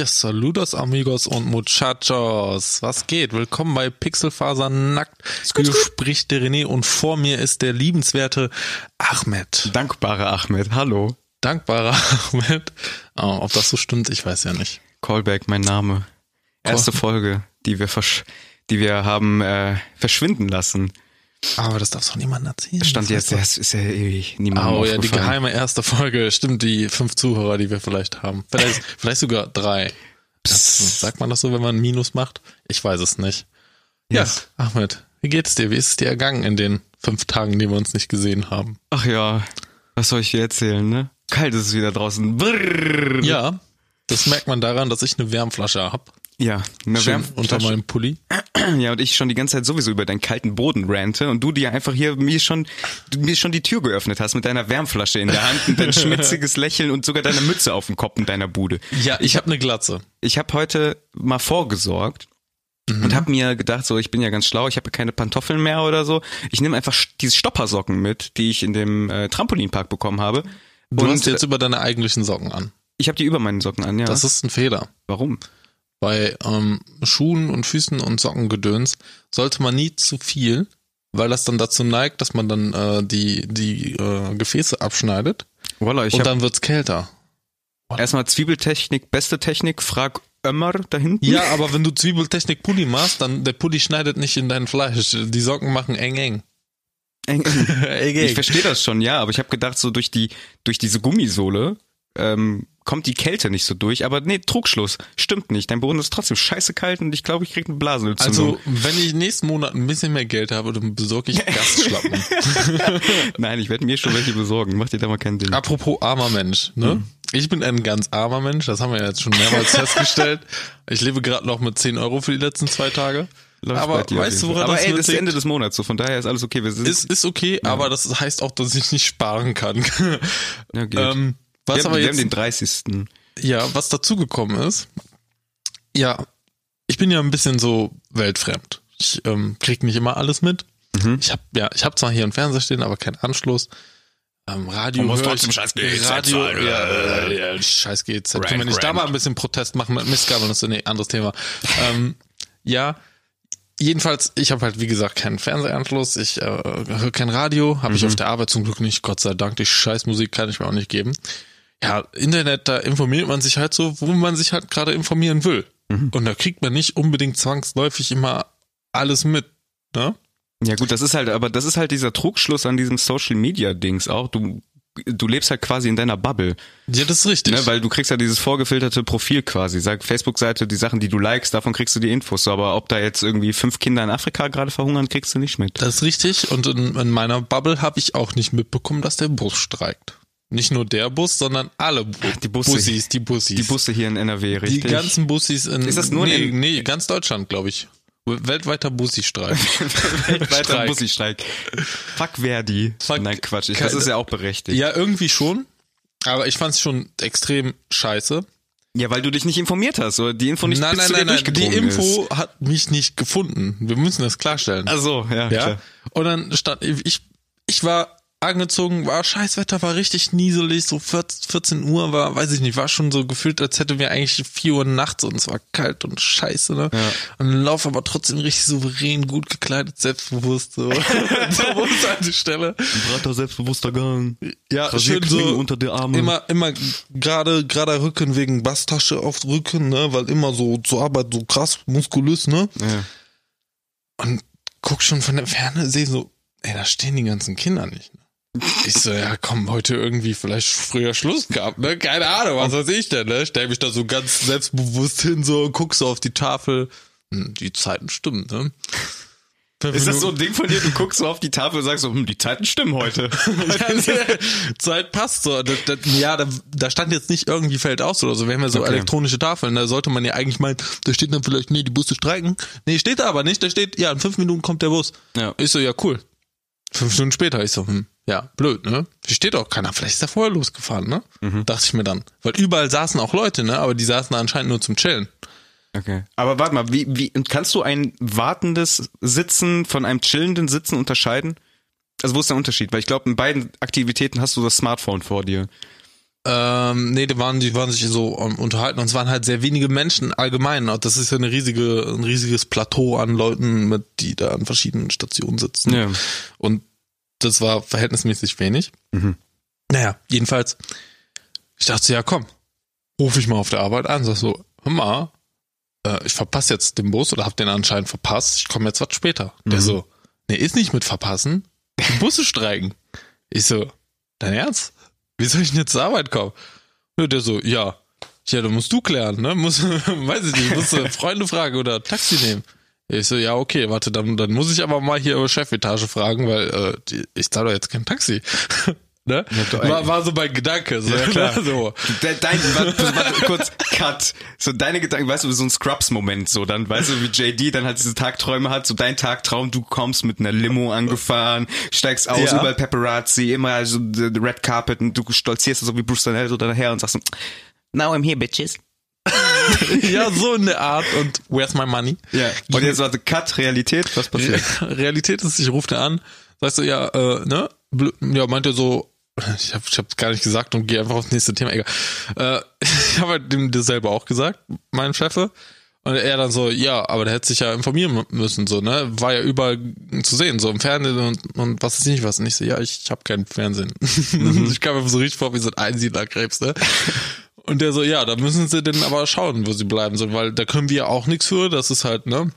Yes, saludos amigos und muchachos. Was geht? Willkommen bei Pixelfaser nackt. Hier spricht der René und vor mir ist der liebenswerte Ahmed. Dankbare Ahmed, hallo. Dankbarer Ahmed. Oh, ob das so stimmt, ich weiß ja nicht. Callback, mein Name. Erste Folge, die wir versch die wir haben äh, verschwinden lassen. Aber das darfst doch niemand erzählen. Stand jetzt, das ist ja ewig niemand Oh ja, die geheime erste Folge. Stimmt, die fünf Zuhörer, die wir vielleicht haben. Vielleicht, vielleicht sogar drei. Das, sagt man das so, wenn man ein Minus macht? Ich weiß es nicht. Ja, yes. Ahmed, wie geht's dir? Wie ist es dir ergangen in den fünf Tagen, die wir uns nicht gesehen haben? Ach ja, was soll ich dir erzählen, ne? Kalt ist es wieder draußen. Brrr. Ja, das merkt man daran, dass ich eine Wärmflasche hab. Ja, eine Schön unter meinem Pulli. Ja, und ich schon die ganze Zeit sowieso über deinen kalten Boden rante und du dir einfach hier mir schon mir schon die Tür geöffnet hast mit deiner Wärmflasche in der Hand und dein schmitziges Lächeln und sogar deine Mütze auf dem Kopf in deiner Bude. Ja, ich, ich habe eine Glatze. Ich habe heute mal vorgesorgt mhm. und habe mir gedacht, so ich bin ja ganz schlau, ich habe keine Pantoffeln mehr oder so. Ich nehme einfach diese Stoppersocken mit, die ich in dem äh, Trampolinpark bekommen habe. Du und hast jetzt über deine eigentlichen Socken an. Ich habe die über meinen Socken an, ja. Das ist ein Fehler. Warum? Bei ähm, Schuhen und Füßen und Sockengedöns sollte man nie zu viel, weil das dann dazu neigt, dass man dann äh, die die äh, Gefäße abschneidet Voila, ich und dann wird's kälter. Erstmal Zwiebeltechnik, beste Technik, frag Ömmer da hinten. Ja, aber wenn du Zwiebeltechnik Pulli machst, dann der Pulli schneidet nicht in dein Fleisch. Die Socken machen eng eng. Eng, eng. eng, eng. Ich verstehe das schon, ja, aber ich habe gedacht, so durch die durch diese Gummisohle ähm, kommt die Kälte nicht so durch. Aber nee, Trugschluss. Stimmt nicht. Dein Boden ist trotzdem scheiße kalt und ich glaube, ich krieg eine Blasenentzündung. Also, wenn ich nächsten Monat ein bisschen mehr Geld habe, dann besorge ich Gastschlappen. Nein, ich werde mir schon welche besorgen. Mach dir da mal kein Ding. Apropos armer Mensch, ne? Mhm. Ich bin ein ganz armer Mensch, das haben wir jetzt schon mehrmals festgestellt. Ich lebe gerade noch mit 10 Euro für die letzten zwei Tage. Läuft aber weißt du, woran aber das ey, das ist Ende des Monats, so von daher ist alles okay. Wir sind ist, ist okay, ja. aber das heißt auch, dass ich nicht sparen kann. Ja, geht. Ähm, was wir, aber wir jetzt, haben den 30. Ja, was dazugekommen ist, ja, ich bin ja ein bisschen so weltfremd. Ich ähm, krieg nicht immer alles mit. Mhm. Ich habe ja, ich habe zwar hier einen Fernseher stehen, aber keinen Anschluss. Ähm, Radio muss trotzdem Scheiß GZ Radio, ja, äh, ja, Scheiß GZ. Rank, Wenn ich da mal ein bisschen Protest machen mit Missgabeln, das ist ein anderes Thema. ähm, ja, jedenfalls, ich habe halt wie gesagt keinen Fernsehanschluss, ich äh, höre kein Radio, habe mhm. ich auf der Arbeit zum Glück nicht, Gott sei Dank. Die Scheißmusik kann ich mir auch nicht geben ja, Internet, da informiert man sich halt so, wo man sich halt gerade informieren will. Mhm. Und da kriegt man nicht unbedingt zwangsläufig immer alles mit, ne? Ja gut, das ist halt, aber das ist halt dieser Trugschluss an diesem Social Media Dings auch. Du du lebst halt quasi in deiner Bubble. Ja, das ist richtig. Ne, weil du kriegst ja dieses vorgefilterte Profil quasi. Sag Facebook-Seite, die Sachen, die du likest, davon kriegst du die Infos. Aber ob da jetzt irgendwie fünf Kinder in Afrika gerade verhungern, kriegst du nicht mit. Das ist richtig. Und in, in meiner Bubble habe ich auch nicht mitbekommen, dass der Bus streikt. Nicht nur der Bus, sondern alle Bu die Busse, Bussis, die Bussis. Die Busse hier in NRW, richtig? Die ganzen Bussis in Ist das nur nee, in nee, ganz Deutschland, glaube ich. Weltweiter Bussi-Streik. Weltweiter Bussi-Streik. Fuck Verdi. Fuck, Nein, Quatsch. Ich, das ist ja auch berechtigt. Ja, irgendwie schon. Aber ich fand es schon extrem scheiße. Ja, weil du dich nicht informiert hast, oder die Info nicht nein, nein, nein, nein, Die Info ist. hat mich nicht gefunden. Wir müssen das klarstellen. Also ja, ja. Klar. Und dann stand ich, ich war angezogen, war Scheißwetter, war richtig nieselig, so 14 Uhr war, weiß ich nicht, war schon so gefühlt, als hätten wir eigentlich 4 Uhr nachts und es war kalt und scheiße, ne? Ja. Und lauf aber trotzdem richtig souverän, gut gekleidet, selbstbewusst, so. so an Stelle. Ein breiter, selbstbewusster Gang. Ja, schön so. unter der Arme. Immer, immer gerade, gerade Rücken wegen Basstasche auf Rücken, ne? Weil immer so zur Arbeit so krass muskulös, ne? Ja. Und guck schon von der Ferne, seh so, ey, da stehen die ganzen Kinder nicht, ne? Ich so, ja, komm, heute irgendwie vielleicht früher Schluss gehabt, ne? Keine Ahnung, was weiß ich denn, ne? Stell mich da so ganz selbstbewusst hin, so, guck so auf die Tafel. Hm, die Zeiten stimmen, ne? Ist das so ein Ding von dir, du guckst so auf die Tafel und sagst so, hm, die Zeiten stimmen heute. Zeit passt so. Das, das, ja, da, da stand jetzt nicht irgendwie fällt aus oder so. Wir haben ja so okay. elektronische Tafeln, da sollte man ja eigentlich meinen, da steht dann vielleicht, nee, die Busse streiken. Nee, steht da aber nicht, da steht, ja, in fünf Minuten kommt der Bus. Ja. Ich so, ja, cool. Fünf Stunden später, ich so, hm, ja, blöd, ne? Hier steht auch keiner. Vielleicht ist er vorher losgefahren, ne? Mhm. Dachte ich mir dann. Weil überall saßen auch Leute, ne? Aber die saßen anscheinend nur zum Chillen. Okay. Aber warte mal, wie, wie, kannst du ein wartendes Sitzen von einem chillenden Sitzen unterscheiden? Also wo ist der Unterschied? Weil ich glaube, in beiden Aktivitäten hast du das Smartphone vor dir. Ähm, nee, die waren, die waren sich so um, unterhalten und es waren halt sehr wenige Menschen allgemein. Und das ist ja eine riesige, ein riesiges Plateau an Leuten, mit, die da an verschiedenen Stationen sitzen. Ja. Und das war verhältnismäßig wenig. Mhm. Naja, jedenfalls, ich dachte, ja komm, rufe ich mal auf der Arbeit an, sag so, hör mal, äh, ich verpasse jetzt den Bus oder hab den anscheinend verpasst, ich komme jetzt was später. Mhm. Der so, nee, ist nicht mit verpassen, die Busse streiken. Ich so, dein Ernst? Wie soll ich denn jetzt zur Arbeit kommen? Und der so, ja, ja, dann musst du klären, ne? Muss, weiß ich nicht, musst du Freunde fragen oder Taxi nehmen. Ich so, ja, okay, warte, dann, dann muss ich aber mal hier über Chefetage fragen, weil äh, ich zahle doch jetzt kein Taxi. Ne? War, war so mein Gedanke. So, ja, klar. so. De, dein, warte, warte, kurz, Cut. So deine Gedanken, weißt du, so ein Scrubs-Moment, so dann, weißt du, wie JD dann halt diese Tagträume hat, so dein Tagtraum, du kommst mit einer Limo angefahren, steigst aus, ja. überall Paparazzi, immer also the, the Red Carpet und du stolzierst so wie Bruce Danell so daher und sagst so, now I'm here, bitches. ja, so in der Art und where's my money? Ja. Und jetzt warte, Cut, Realität, was passiert? Realität ist, ich rufe dir an, sagst du, ja, äh, ne? Ja, meinte so, ich habe ich hab's gar nicht gesagt und gehe einfach aufs nächste Thema. Egal. Äh, ich habe halt dem das selber auch gesagt, meinem Chef. Und er dann so, ja, aber der hätte sich ja informieren müssen, so, ne? War ja überall zu sehen, so im Fernsehen und, und was ist nicht was. Und ich so, ja, ich, ich habe keinen Fernsehen. Mhm. ich kam mir so richtig vor wie so ein Einsiedlerkrebs, ne? Und der so, ja, da müssen sie denn aber schauen, wo sie bleiben sollen, weil da können wir auch nichts für. Das ist halt, ne?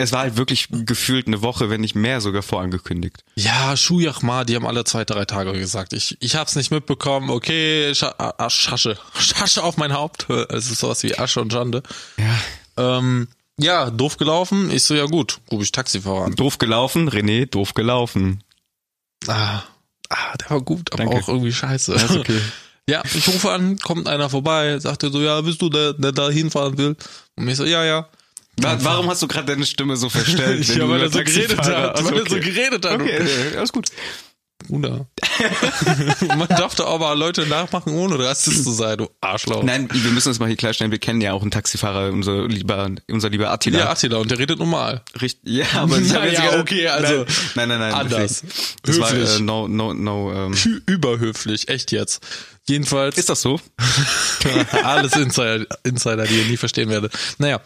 Es war halt wirklich gefühlt eine Woche, wenn nicht mehr sogar vorangekündigt. Ja, Schujachma, die haben alle zwei, drei Tage gesagt. Ich, ich hab's nicht mitbekommen. Okay, Sch Schasche. Schasche auf mein Haupt. Es ist sowas wie Asche und Schande. Ja. Ähm, ja, doof gelaufen. Ich so, ja gut, rufe ich Taxifahrer an. Doof gelaufen, René, doof gelaufen. Ah, ah der war gut, aber Danke. auch irgendwie scheiße. Das ist okay. Ja, ich rufe an, kommt einer vorbei, sagt er so, ja, bist du der, der da hinfahren will? Und ich so, ja, ja. Warum hast du gerade deine Stimme so verstellt? ja, weil er so geredet hat. Also, weil er so geredet hat. Okay, alles gut. Bruder. Man darf doch aber Leute nachmachen, ohne rassistisch zu sein, du Arschloch. Nein, wir müssen uns mal hier klarstellen, wir kennen ja auch einen Taxifahrer, unser lieber, unser lieber Attila. Ja, Attila, und der redet normal. Richtig, ja, aber ich ja, okay, also. Nein, nein, nein, anders. Das Höflich. war, äh, no, no, no, ähm. Überhöflich, echt jetzt. Jedenfalls. Ist das so? Alles Insider, Insider, die ihr nie verstehen werdet. Naja,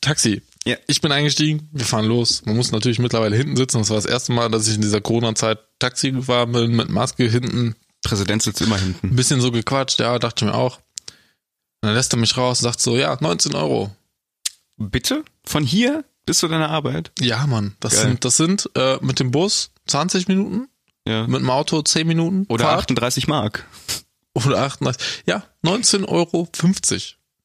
Taxi. Ja. Ich bin eingestiegen, wir fahren los. Man muss natürlich mittlerweile hinten sitzen. Das war das erste Mal, dass ich in dieser Corona-Zeit Taxi gefahren bin, mit Maske hinten. Präsident sitzt immer hinten. Ein bisschen so gequatscht, ja, dachte mir auch. Und dann lässt er mich raus und sagt so, ja, 19 Euro. Bitte? Von hier bis zu deiner Arbeit? Ja, Mann. Das Geil. sind, das sind äh, mit dem Bus 20 Minuten. Ja. Mit dem Auto 10 Minuten. Oder Fahrt. 38 Mark. Oder 38. Ja, 19,50 Euro.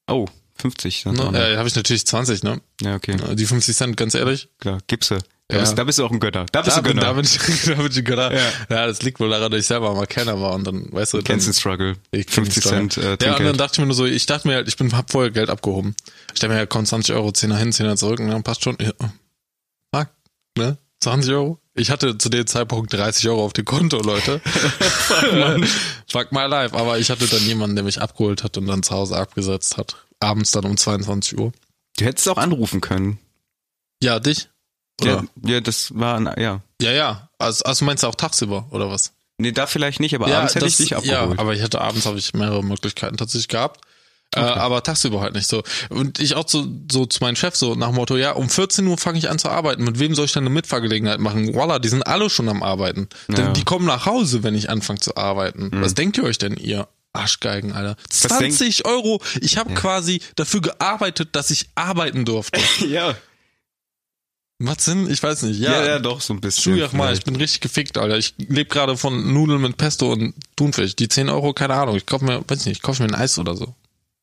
Oh. 50. Ne, äh, habe ich natürlich 20, ne? Ja, okay. Die 50 Cent, ganz ehrlich. Klar, gibst du. Da, ja. bist, da bist du auch ein Gönner. Da bist da du Gönner. da bin ich, da bin ich ein Gönner. Ja. ja, das liegt wohl daran, dass ich selber mal Kenner war und dann, weißt du. Dann, Kennst den Struggle. Ich 50 Cent. Äh, ja, und dann dachte ich mir nur so, ich dachte mir halt, ich bin, hab vorher Geld abgehoben. Ich dachte mir, ja, komm, 20 Euro, 10er hin, 10er zurück, und dann passt schon. Ja. Fuck, ne? 20 Euro? Ich hatte zu dem Zeitpunkt 30 Euro auf dem Konto, Leute. Fuck, Fuck my life. Aber ich hatte dann jemanden, der mich abgeholt hat und dann zu Hause abgesetzt hat abends dann um 22 Uhr. Du hättest auch anrufen können. Ja, dich? Oder? Ja, ja, das war, ein, ja. Ja, ja. Also, also meinst du auch tagsüber, oder was? Nee, da vielleicht nicht, aber ja, abends hätte das, ich dich abgeholt. Ja, aber ich hatte abends habe ich mehrere Möglichkeiten tatsächlich gehabt. Äh, okay. Äh, aber tagsüber halt nicht so. Und ich auch so, so zu meinem Chef so nach dem Motto, ja, um 14 Uhr fange ich an zu arbeiten. Mit wem soll ich dann eine Mitfahrgelegenheit machen? Voila, die sind alle schon am Arbeiten. Ja. Denn die kommen nach Hause, wenn ich anfange zu arbeiten. Mhm. Was denkt ihr euch denn, ihr Arschgeigen, Alter. 20 Euro. Ich habe ja. quasi dafür gearbeitet, dass ich arbeiten durfte. ja. Was Sinn? Ich weiß nicht. Ja, ja, ja doch, so ein bisschen. Schujach mal, ich bin richtig gefickt, Alter. Ich lebe gerade von Nudeln mit Pesto und Thunfisch. Die 10 Euro, keine Ahnung. Ich kaufe mir, weiß nicht, ich kaufe mir ein Eis oder so.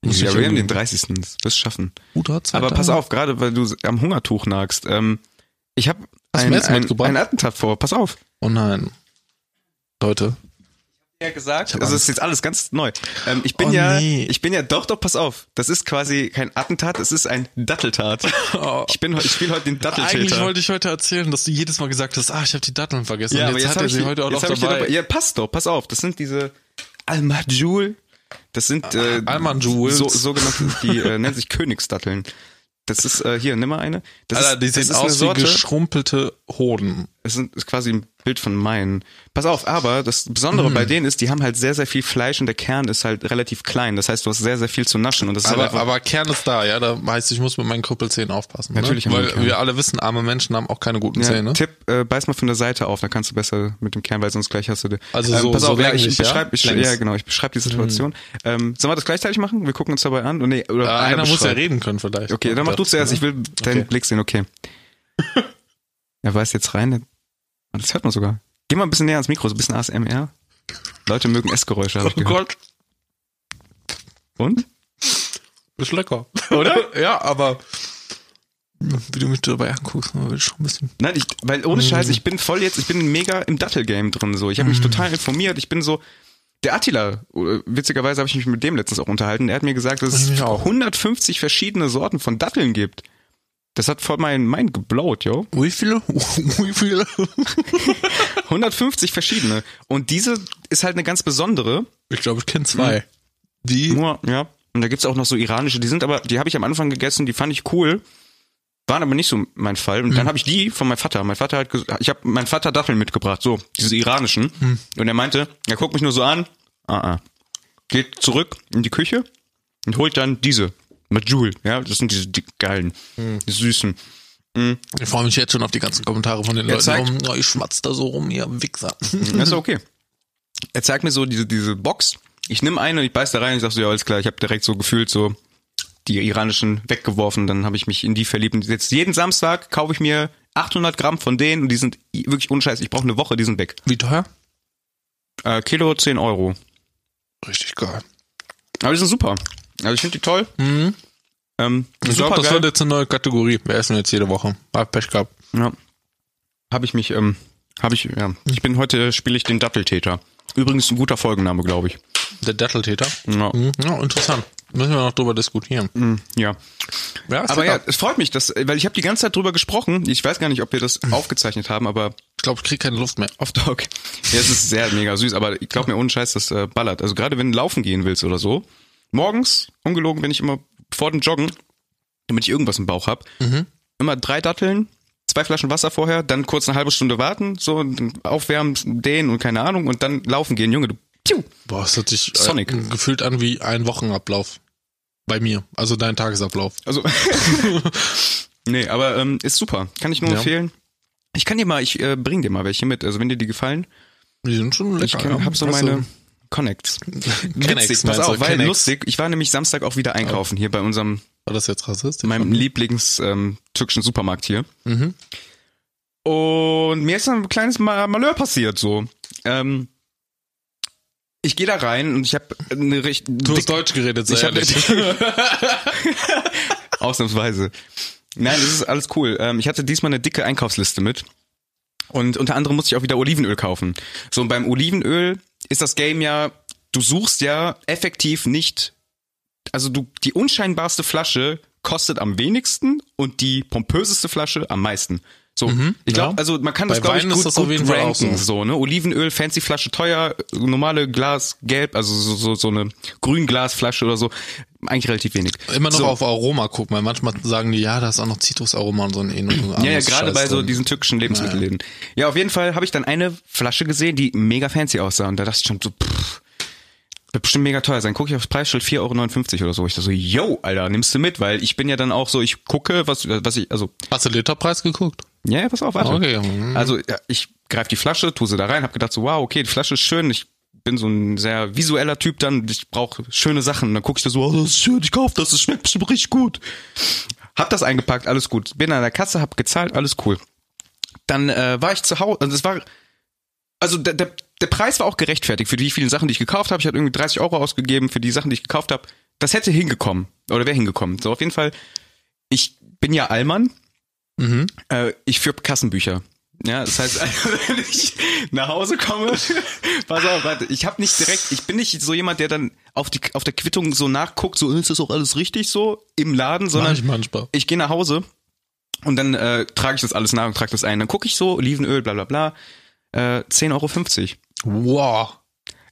Muss ja, wir haben den 30. Das wirst schaffen. Guter Aber pass auf, gerade weil du am Hungertuch nagst. Ähm, ich habe ein, ein, ein Attentat vor. Pass auf. Oh nein. Leute ja gesagt. Also es ist jetzt alles ganz neu. Ähm, ich bin oh, ja, nee. ich bin ja doch, doch, pass auf. Das ist quasi kein Attentat, es ist ein Datteltat. Oh. Ich bin, ich spiele heute den Datteltäter. Eigentlich wollte ich heute erzählen, dass du jedes Mal gesagt hast, ah, ich habe die Datteln vergessen. Ja, und jetzt, aber jetzt hat er sie heute auch noch dabei. dabei. Ja, passt doch, pass auf. Das sind diese Almajul. Das sind äh, Almanjuls. So, sogenannte, die äh, nennen sich Königsdatteln. Das ist, äh, hier, nimm mal eine. Das Alter, die ist, sehen aus wie geschrumpelte Hoden. Es sind ist quasi ein Bild von meinen. Pass auf, aber das Besondere mm. bei denen ist, die haben halt sehr, sehr viel Fleisch und der Kern ist halt relativ klein. Das heißt, du hast sehr, sehr viel zu naschen. Und das aber, ist halt aber Kern ist da, ja. Da heißt, ich muss mit meinen Krüppelzähnen aufpassen. Ne? Natürlich. Ne? Weil wir alle wissen, arme Menschen haben auch keine guten ja, Zähne. Tipp, äh, beiß mal von der Seite auf, dann kannst du besser mit dem Kern, weil sonst gleich hast du. Also ähm, so, pass auf, so ja, ich beschreibe, ich, ja, genau, ich beschreibe die Situation. Mm. Ähm, sollen wir das gleichzeitig machen? Wir gucken uns dabei an. Und nee, oder äh, einer, einer muss ja reden können vielleicht. Okay, dann mach du zuerst. Ich will deinen okay. Blick sehen. Okay. er weiß jetzt rein. Das hört man sogar. Geh mal ein bisschen näher ans Mikro, so ein bisschen ASMR. Leute mögen Essgeräusche, habe ich oh gehört. Gott. Und? Ist lecker. Oder? ja, aber wie du mich dabei anguckst, will schon ein bisschen. Nein, ich, weil ohne Scheiß, ich bin voll jetzt, ich bin mega im Dattel-Game drin so. Ich habe mich mm. total informiert. Ich bin so, der Attila, äh, witzigerweise habe ich mich mit dem letztens auch unterhalten. Er hat mir gesagt, dass es 150 verschiedene Sorten von Datteln gibt. Das hat voll mein Mind geblowt, jo. Wie viele? Wie viele? 150 verschiedene. Und diese ist halt eine ganz besondere. Ich glaube, ich kenne zwei. Hm. Die? Nur, ja. Und da gibt's auch noch so iranische, die sind aber, die habe ich am Anfang gegessen, die fand ich cool. Waren aber nicht so mein Fall. Und hm. dann habe ich die von meinem Vater. Mein Vater hat ich habe meinen Vater Datteln mitgebracht, so, diese iranischen. Hm. Und er meinte, er guckt mich nur so an, ah, ah. Geht zurück in die Küche und holt dann diese. Majul, ja, das sind diese die geilen, hm. die süßen. Mhm. Ich freue mich jetzt schon auf die ganzen Kommentare von den er Leuten. Zeigt, rum, oh, ich schmatz da so rum, ihr Wichser. Das ist okay. Er zeigt mir so diese, diese Box. Ich nehme eine und ich beiß da rein und ich sag so, ja, alles klar, ich habe direkt so gefühlt so die iranischen weggeworfen, dann habe ich mich in die verliebt. Und jetzt jeden Samstag kaufe ich mir 800 Gramm von denen und die sind wirklich unscheiß. Ich brauche eine Woche, die sind weg. Wie teuer? Äh, Kilo 10 Euro. Richtig geil. Aber die sind super. Also ich finde die toll. Mhm. Ähm, ich glaube, das wird jetzt eine neue Kategorie. Wir essen jetzt jede Woche. Hab Pech gehabt. Ja. Habe ich mich, ähm, habe ich, ja. Ich bin heute, spiele ich den Datteltäter. Übrigens ein guter Folgenname, glaube ich. Der Datteltäter? Ja. Mhm. ja, interessant. Müssen wir noch drüber diskutieren. Mhm, ja. ja aber ja, es freut mich, dass, weil ich habe die ganze Zeit drüber gesprochen. Ich weiß gar nicht, ob wir das mhm. aufgezeichnet haben, aber ich glaube, ich kriege keine Luft mehr. Off Dog. Ja, es ist sehr mega süß, aber ich glaube mir ohne Scheiß, das äh, ballert. Also gerade wenn du laufen gehen willst oder so, morgens, ungelogen, bin ich immer vor dem Joggen, damit ich irgendwas im Bauch hab, mhm. immer drei Datteln, zwei Flaschen Wasser vorher, dann kurz eine halbe Stunde warten, so aufwärmen, dehnen und keine Ahnung und dann laufen gehen. Junge, du piu. Boah, es hat sich äh, Sonic. Gefühlt an wie ein Wochenablauf. Bei mir. Also dein Tagesablauf. Also. nee, aber ähm, ist super. Kann ich nur ja. empfehlen. Ich kann dir mal, ich äh, bring dir mal welche mit. Also wenn dir die gefallen. Die sind schon lecker. Ich kann, hab so meine Connects. Witzig, pass auf, weil lustig. Ich war nämlich Samstag auch wieder einkaufen hier bei unserem. War das jetzt rassistisch? Meinem Lieblings ähm, türkischen Supermarkt hier. Mhm. Und mir ist ein kleines Malheur passiert so. Ähm, ich gehe da rein und ich habe eine richtig. Du hast Deutsch geredet, sei ehrlich. Ausnahmsweise. Nein, das ist alles cool. Ähm, ich hatte diesmal eine dicke Einkaufsliste mit. Und unter anderem musste ich auch wieder Olivenöl kaufen. So, und beim Olivenöl ist das Game ja, du suchst ja effektiv nicht, also du, die unscheinbarste Flasche kostet am wenigsten und die pompöseste Flasche am meisten. So, mhm, ich glaube, ja. also man kann das glaube ich gut, gut ranken, so. ne? Olivenöl, fancy Flasche teuer, normale Glas gelb, also so so, so eine Grünglasflasche oder so, eigentlich relativ wenig. Immer noch so. auf Aroma gucken, weil manchmal sagen die, ja, da ist auch noch Zitrusaroma und so ein ähnliches. Ja, ja, gerade bei so diesen türkischen Lebensmittelläden. Ja. ja, auf jeden Fall habe ich dann eine Flasche gesehen, die mega fancy aussah und da dachte ich schon so, pff, wird bestimmt mega teuer sein. Guck ich aufs Preisschild 4,59 Euro oder so. Ich dachte so, yo, Alter, nimmst du mit, weil ich bin ja dann auch so, ich gucke, was, was ich, also. Hast du Literpreis geguckt? Ja, ja, pass auf, warte. Okay. Also ja, ich greife die Flasche, tu sie da rein, hab gedacht so, wow, okay, die Flasche ist schön, ich bin so ein sehr visueller Typ dann, ich brauche schöne Sachen. Und dann gucke ich da so, oh, das ist schön, ich kauf das, das schmeckt bestimmt richtig gut. Hab das eingepackt, alles gut. Bin an der Kasse, hab gezahlt, alles cool. Dann äh, war ich zu Hause, also es war, also der, der, der Preis war auch gerechtfertigt für die vielen Sachen, die ich gekauft habe. Ich hatte irgendwie 30 Euro ausgegeben für die Sachen, die ich gekauft habe. Das hätte hingekommen oder wäre hingekommen. So auf jeden Fall. Ich bin ja Allmann Mhm. Äh, ich führe Kassenbücher. Ja, das heißt, wenn ich nach Hause komme, pass auf, warte, ich habe nicht direkt, ich bin nicht so jemand, der dann auf die auf der Quittung so nachguckt, so ist das auch alles richtig so im Laden, sondern ich, manchmal. ich gehe nach Hause und dann äh, trage ich das alles nach und trage das ein. Dann gucke ich so, Olivenöl, bla bla bla, äh, 10,50 Euro. Wow.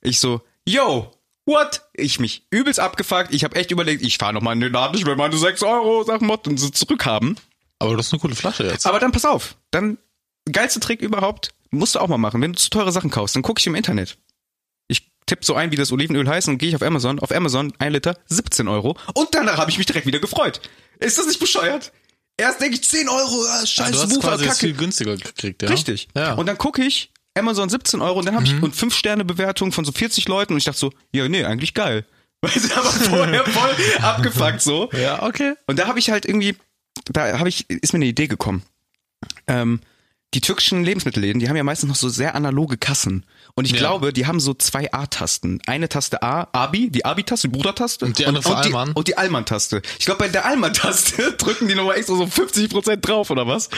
Ich so, yo, what? Ich mich übelst abgefuckt. Ich habe echt überlegt, ich fahre noch mal in den Laden, ich will meine 6 Euro, sag Mott, und so zurückhaben. Aber das ist eine coole Flasche jetzt. Aber dann pass auf, dann geilste Trick überhaupt, musst du auch mal machen. Wenn du zu teure Sachen kaufst, dann gucke ich im Internet. Ich tippe so ein, wie das Olivenöl heißt und gehe ich auf Amazon. Auf Amazon ein Liter 17 Euro. Und danach habe ich mich direkt wieder gefreut. Ist das nicht bescheuert? Erst denke ich 10 Euro, ah, scheiß Ah, du hast Wucher, quasi Kacke. viel günstiger gekriegt, ja? Richtig. Ja. Und dann gucke ich, Amazon 17 Euro und dann habe ich und 5 Sterne Bewertung von so 40 Leuten und ich dachte so, ja, nee, eigentlich geil. Weil sie aber vorher voll abgefuckt so. ja, okay. Und da habe ich halt irgendwie, da habe ich, ist mir eine Idee gekommen. Ähm, die türkischen Lebensmittelläden, die haben ja meistens noch so sehr analoge Kassen. Und ich Ja. glaube, die haben so zwei A-Tasten. Eine Taste A, Abi, die Abi-Taste, die Brudertaste. Und die andere für und, die, und die Allmann-Taste. Ich glaube, bei der Allmann-Taste drücken die nochmal extra so 50% drauf, oder was?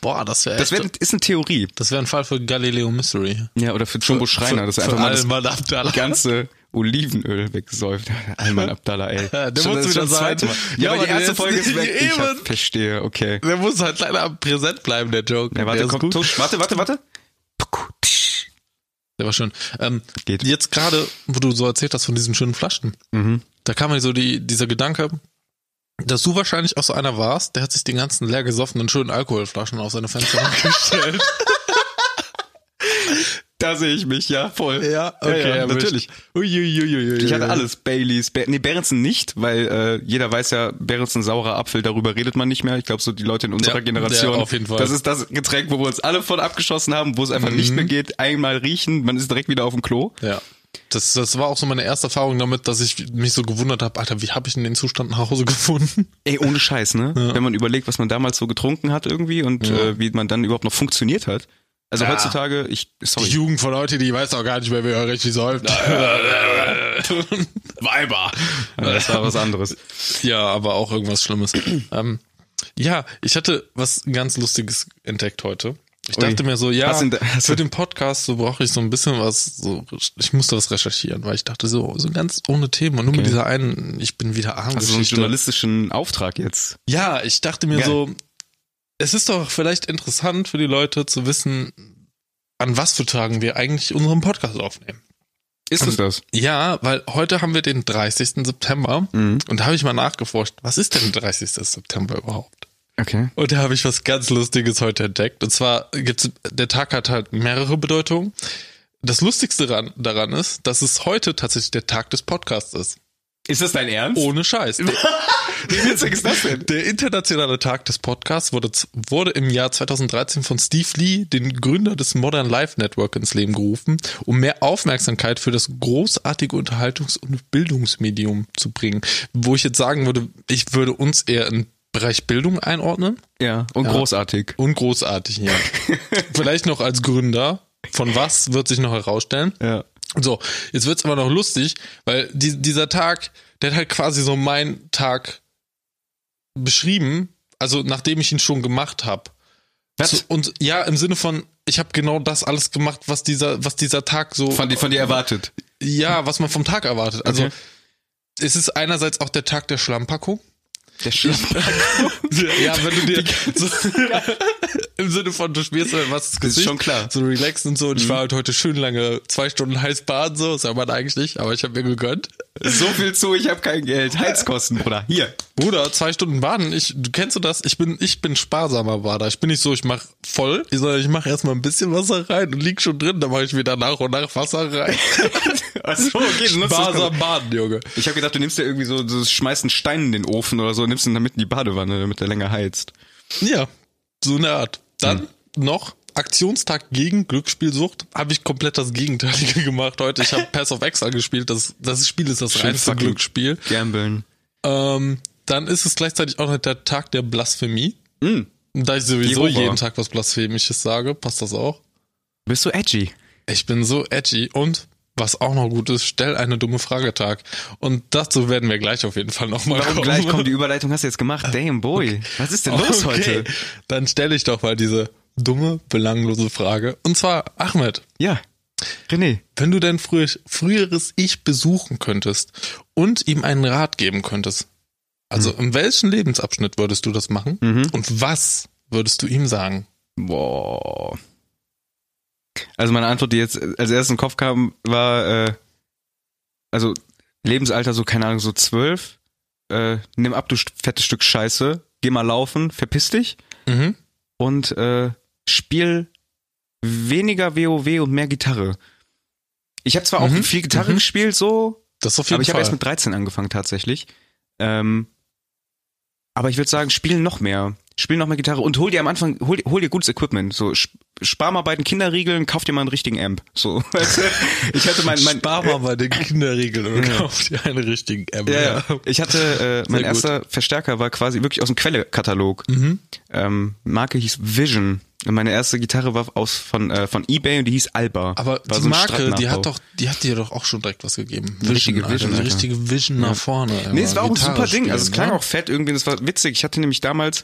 Boah, das wäre Das wär, ist eine Theorie. das wär ein Fall für Galileo Mystery. Ja, oder für Jumbo Schreiner, dass er für einfach mal das ganze Olivenöl wegsäuft. Alman Abdallah, ey. Der Schon- muss wieder sein. Ja, Ja, aber die erste Folge ist weg. Ich hab, verstehe, okay. Der muss halt leider präsent bleiben, der Joke. Ja, warte, der ist komm, gut. tusch, warte, warte, warte. Der war schön. Ähm, Geht. Jetzt gerade, wo du so erzählt hast von diesen schönen Flaschen, Mhm. da kam mir so die, dieser Gedanke, dass du wahrscheinlich auch so einer warst, der hat sich den ganzen leer gesoffenen schönen Alkoholflaschen auf seine Fenster gestellt. Da sehe ich mich, ja, voll. ja, ja, natürlich. Uiuiuiui. Ich hatte alles, Baileys, Be nee, Berentzen nicht, weil äh, jeder weiß ja, Berentzen saurer Apfel, darüber redet man nicht mehr. Ich glaube, so die Leute in unserer Ja, Generation. ja, auf jeden Fall. Das ist das Getränk, wo wir uns alle von abgeschossen haben, wo es einfach nicht mehr geht. Einmal riechen, man ist direkt wieder auf dem Klo. Ja. Das, das war auch so meine erste Erfahrung damit, dass ich mich so gewundert habe, Alter, wie habe ich denn den Zustand nach Hause gefunden? Ey, ohne Scheiß, ne? Wenn man überlegt, was man damals so getrunken hat irgendwie und äh, wie man dann überhaupt noch funktioniert hat. Also Ja. heutzutage, ich, sorry. Die Jugend von heute, die weiß auch gar nicht mehr, wer richtig säuft. Weiber. Ja, das war was anderes. Ja, aber auch irgendwas Schlimmes. ähm, ja, ich hatte was ganz Lustiges entdeckt heute. Ich Ui. dachte mir so, ja, für den Podcast so brauche ich so ein bisschen was, so, ich musste was recherchieren, weil ich dachte so, so ganz ohne Themen und nur mit Okay. dieser einen, ich bin wieder arm Also so einen journalistischen Auftrag jetzt. Ja, ich dachte mir Geil. so, es ist doch vielleicht interessant für die Leute zu wissen, an was für Tagen wir eigentlich unseren Podcast aufnehmen. Ist es das? Ja, weil heute haben wir den 30. September Mhm. und da habe ich mal nachgeforscht, was ist denn der 30. September überhaupt? Okay. Und da habe ich was ganz Lustiges heute entdeckt. Und zwar gibt's, der Tag hat halt mehrere Bedeutungen. Das Lustigste daran, daran ist, dass es heute tatsächlich der Tag des Podcasts ist. Ist das dein Ernst? Ohne Scheiß. Der, Wie witzig ist das denn? der internationale Tag des Podcasts wurde, wurde im Jahr 2013 von Steve Lee, den Gründer des Modern Life Network, ins Leben gerufen, um mehr Aufmerksamkeit für das großartige Unterhaltungs- und Bildungsmedium zu bringen. Wo ich jetzt sagen würde, ich würde uns eher in Bereich Bildung einordnen. Ja, und großartig. Und großartig, ja. Vielleicht noch als Gründer. Von was wird sich noch herausstellen? Ja. So, jetzt wird's aber noch lustig, weil die, dieser Tag, der hat halt quasi so meinen Tag beschrieben, also nachdem ich ihn schon gemacht habe. Was? So, und ja, im Sinne von, ich habe genau das alles gemacht, was dieser, was dieser Tag so, Von, von dir erwartet. ja, was man vom Tag erwartet. Also Okay. es ist einerseits auch der Tag der Schlammpackung. Der Schlapp. Ja, wenn du dir so, im Sinne von du spielst halt was ins ist Gesicht, schon klar. so relaxen und so. Und ich war halt heute schön lange zwei Stunden heiß baden so, das soll man eigentlich nicht, aber ich habe mir gegönnt. so viel zu, ich habe kein Geld. Heizkosten, Bruder. Hier. Bruder, zwei Stunden baden, ich, du kennst du das? Ich bin, ich bin sparsamer Bader. Ich bin nicht so, ich mach voll, sondern ich mache erstmal ein bisschen Wasser rein und lieg schon drin, dann mache ich wieder nach und nach Wasser rein. Achso, okay, du Sparsam baden, Junge. Ich habe gedacht, du nimmst ja irgendwie so, so schmeißt einen Stein in den Ofen oder so, nimmst ihn damit in die Badewanne, damit er länger heizt. Ja, so eine Art. Dann noch Aktionstag gegen Glücksspielsucht. Habe ich komplett das Gegenteilige gemacht heute. Ich habe Pass of Exile gespielt. Das, das Spiel ist das Schön reinste Glücksspiel. Gambeln. Ähm, dann ist es gleichzeitig auch noch der Tag der Blasphemie. Und Da ich sowieso jeden Tag was Blasphemisches sage, passt das auch. Bist du edgy? Ich bin so edgy und was auch noch gut ist, stell eine dumme Frage Tag. Und dazu werden wir gleich auf jeden Fall nochmal Warum kommen. gleich kommt die Überleitung hast du jetzt gemacht? Damn boy. Was ist denn los heute? Dann stelle ich doch mal diese dumme, belanglose Frage. Und zwar, Ahmed, Ja. René. wenn du dein früher, früheres Ich besuchen könntest und ihm einen Rat geben könntest, also in welchem Lebensabschnitt würdest du das machen? Mhm. Und was würdest du ihm sagen? Boah. Also meine Antwort, die jetzt als erstes in den Kopf kam, war, äh, also Lebensalter so, keine Ahnung, so zwölf. Äh, nimm ab, du fettes Stück Scheiße. Geh mal laufen, verpiss dich Mhm. und äh, spiel weniger WoW und mehr Gitarre. Ich habe zwar auch Mhm, viel Gitarre mhm. gespielt, so, Das auf jeden aber ich habe erst mit 13 angefangen tatsächlich. Ähm, aber ich würde sagen, spielen noch mehr. Spiel noch mal Gitarre und hol dir am Anfang, hol, dir- hol dir gutes Equipment. So, sp- spar mal bei den Kinderriegeln, kauf dir mal einen richtigen Amp. So, weißt du? ich hatte mein, mein Spar mal bei den Kinderregeln und kauf dir einen richtigen Amp. ja, ja. Ich hatte, äh, mein erster Verstärker war quasi wirklich aus dem Quelle-Katalog. Mhm. Ähm, Marke hieß Vision. Und meine erste Gitarre war aus von äh, von eBay und die hieß Alba. Aber war die so Marke, die hat doch, die hat dir doch auch schon direkt was gegeben. Eine richtige Vision, die Alter. richtige Vision nach vorne. Nee, es war auch ein super Ding. spielen, Also es klang ne? auch fett irgendwie. Das war witzig. Ich hatte nämlich damals,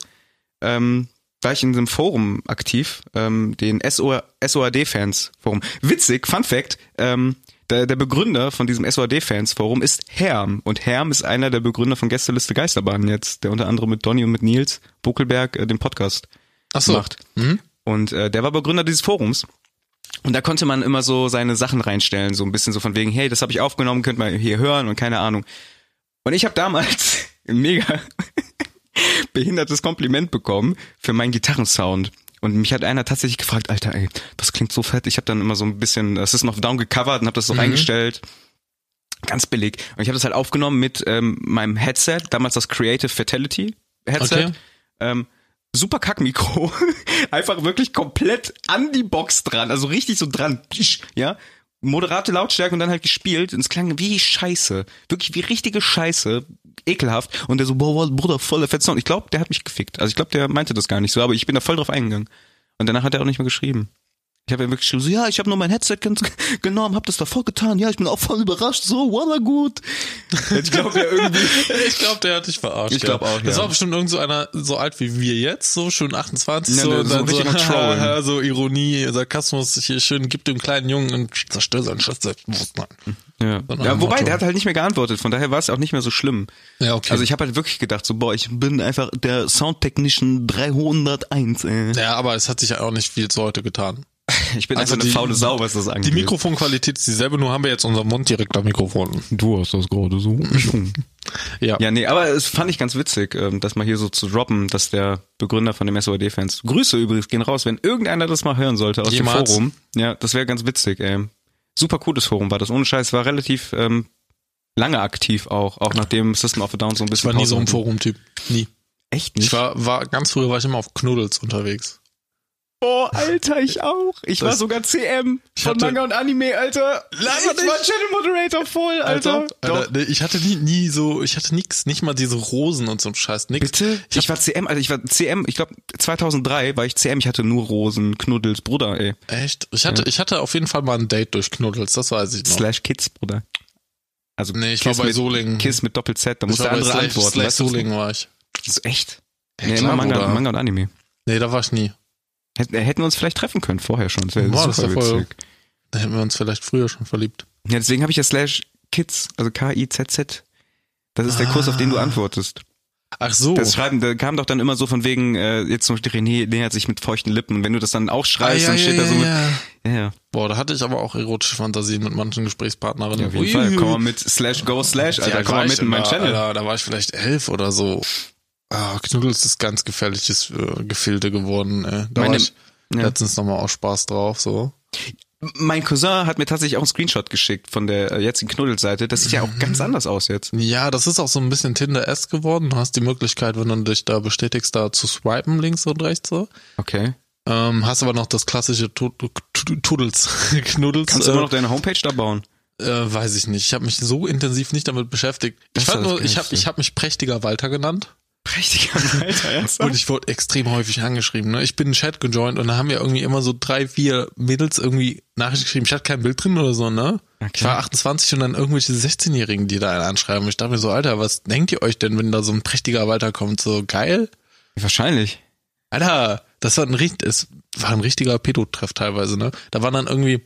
ähm, war ich in einem Forum aktiv, ähm, den SO, SOAD-Fans-Forum. Witzig, Fun Fact, ähm, der, der Begründer von diesem SOAD-Fans-Forum ist Herm. Und Herm ist einer der Begründer von Gästeliste Geisterbahn jetzt, der unter anderem mit Donny und mit Nils Buckelberg äh, den Podcast Ach so. macht. Mhm. Und äh, der war Begründer dieses Forums. Und da konnte man immer so seine Sachen reinstellen, so ein bisschen so von wegen, hey, das habe ich aufgenommen, könnt mal hier hören und keine Ahnung. Und ich habe damals mega behindertes Kompliment bekommen für meinen Gitarrensound. Und mich hat einer tatsächlich gefragt, Alter, ey, das klingt so fett. Ich habe dann immer so ein bisschen, das ist noch down gecovert und habe das so reingestellt. Ganz billig. Und ich habe das halt aufgenommen mit ähm, meinem Headset, damals das Creative Fatality Headset. Okay. Ähm, super Kackmikro. Einfach wirklich komplett an die Box dran. Also richtig so dran. Ja. Moderate Lautstärke und dann halt gespielt. Und es klang wie Scheiße. Wirklich wie richtige Scheiße. Ekelhaft. Und der so, boah, Bruder, voller Fett Sound. Ich glaube, der hat mich gefickt. Also ich glaube, der meinte das gar nicht so, aber ich bin da voll drauf eingegangen. Und danach hat er auch nicht mehr geschrieben. Ich habe ja wirklich geschrieben, so, ja, ich habe nur mein Headset genommen, hab das davor getan. Ja, ich bin auch voll überrascht. So, voila, gut. Ich glaube ja irgendwie. Ich glaube, der hat dich verarscht. Ich glaub ja. auch, Das ja. war bestimmt irgend so einer, so alt wie wir jetzt, so schon 28, Ja, so, ne, und so dann so, haha, so Ironie, Sarkasmus, hier schön, gib dem kleinen Jungen und zerstör sein Selbstbewusstsein. Ja. So ja, wobei, Motto. der hat halt nicht mehr geantwortet, von daher war es auch nicht mehr so schlimm. Ja, okay. Also ich habe halt wirklich gedacht, so, boah, ich bin einfach der Soundtechnician 301, ey. ja, aber es hat sich ja auch nicht viel zu heute getan. Ich bin Also einfach eine die- faule Sau, was das angeht. Die Mikrofonqualität ist dieselbe, nur haben wir jetzt unser Mund direkt am Mikrofon. Du hast das gerade so. Ja. ja, nee, aber es fand ich ganz witzig, ähm, das mal hier so zu droppen, dass der Begründer von dem SOAD-Fans, Grüße übrigens gehen raus, wenn irgendeiner das mal hören sollte aus Jemals. dem Forum. Ja, das wäre ganz witzig, ey. Super cooles Forum war das, ohne Scheiß, war relativ ähm, lange aktiv auch, auch nachdem System of a Down so ein Ich bisschen war nie so ein. Forum-Typ. Nie. Echt nicht? Ich war, war, ganz früher war ich immer auf Knuddels unterwegs. Boah, Alter, ich auch. Ich Das- war sogar CM Ich von hatte- Manga und Anime, Alter. ich Lange war. Channel Moderator voll, Alter. Alter, nee, ich hatte nie, nie so, ich hatte nix, nicht mal diese Rosen und so ein Scheiß, nix. Bitte? Ich, Ich, war CM, also ich war CM, ich glaube 2003 war ich CM, ich hatte nur Rosen, Knuddels, Bruder, ey. echt? Ich hatte, ich hatte auf jeden Fall mal ein Date durch Knuddels, das weiß ich noch. Slash Kids, Bruder. Also Nee, ich Kiss war bei mit, Solingen. Kiss mit Doppel-Z, da ich muss der war bei andere Slash, antworten. Slash weißt Solingen war ich. Das ist echt? Ja, nee, klar, immer Manga. Manga und Anime. Nee, da war ich nie. Hätten, hätten wir uns vielleicht treffen können vorher schon. Das wäre Boah, das super wär voll-. Da hätten wir uns vielleicht früher schon verliebt. Ja, deswegen habe ich ja Slash Kids, also K-I-Z-Z. Das ist der Kurs, auf den du Ah. antwortest. Ach so. Das Schreiben, da kam doch dann immer so von wegen, äh, jetzt zum Beispiel René nähert sich mit feuchten Lippen. Und wenn du das dann auch ah, schreibst, ja, dann steht ja, da so mit, ja. ja. Boah, da hatte ich aber auch erotische Fantasien mit manchen Gesprächspartnerinnen. Ja, auf jeden Ui. Fall. Komm mal mit Slash Go Slash, Alter. Ja, komm mal mit in meinen Channel. Alter, da war ich vielleicht elf oder so. Ah, Knuddels ist ganz gefährliches äh, Gefilde geworden. Ey. Da Meine- war ich ja. letztens nochmal auch Spaß drauf. so. Mein Cousin hat mir tatsächlich auch einen Screenshot geschickt von der äh, jetzigen Knuddelseite. Das sieht ja auch ganz anders aus jetzt. Ja, das ist auch so ein bisschen Tinder-esque geworden. Du hast die Möglichkeit, wenn du dich da bestätigst, da zu swipen links und rechts so. Okay. Ähm, hast aber noch das klassische Tu- Tu- Tu- Tuddels, Knuddels. Kannst du äh, immer noch deine Homepage da bauen? Äh, weiß ich nicht. Ich habe mich so intensiv nicht damit beschäftigt. Ich fand nur, ich habe ich hab mich prächtiger Walter genannt. Prächtiger Alter, ernsthaft? Und ich wurde extrem häufig angeschrieben. Ne? Ich bin in Chat gejoint und da haben mir irgendwie immer so drei, vier Mädels irgendwie Nachrichten geschrieben. Ich hatte kein Bild drin oder so, ne? Okay. Ich war 28 und dann irgendwelche 16-Jährigen, die da einen anschreiben. Ich dachte mir so, Alter, was denkt ihr euch denn, wenn da so ein prächtiger Walter kommt? So geil? Wahrscheinlich. Alter, das war ein richt, es war ein richtiger Pedotreff teilweise, ne? Da waren dann irgendwie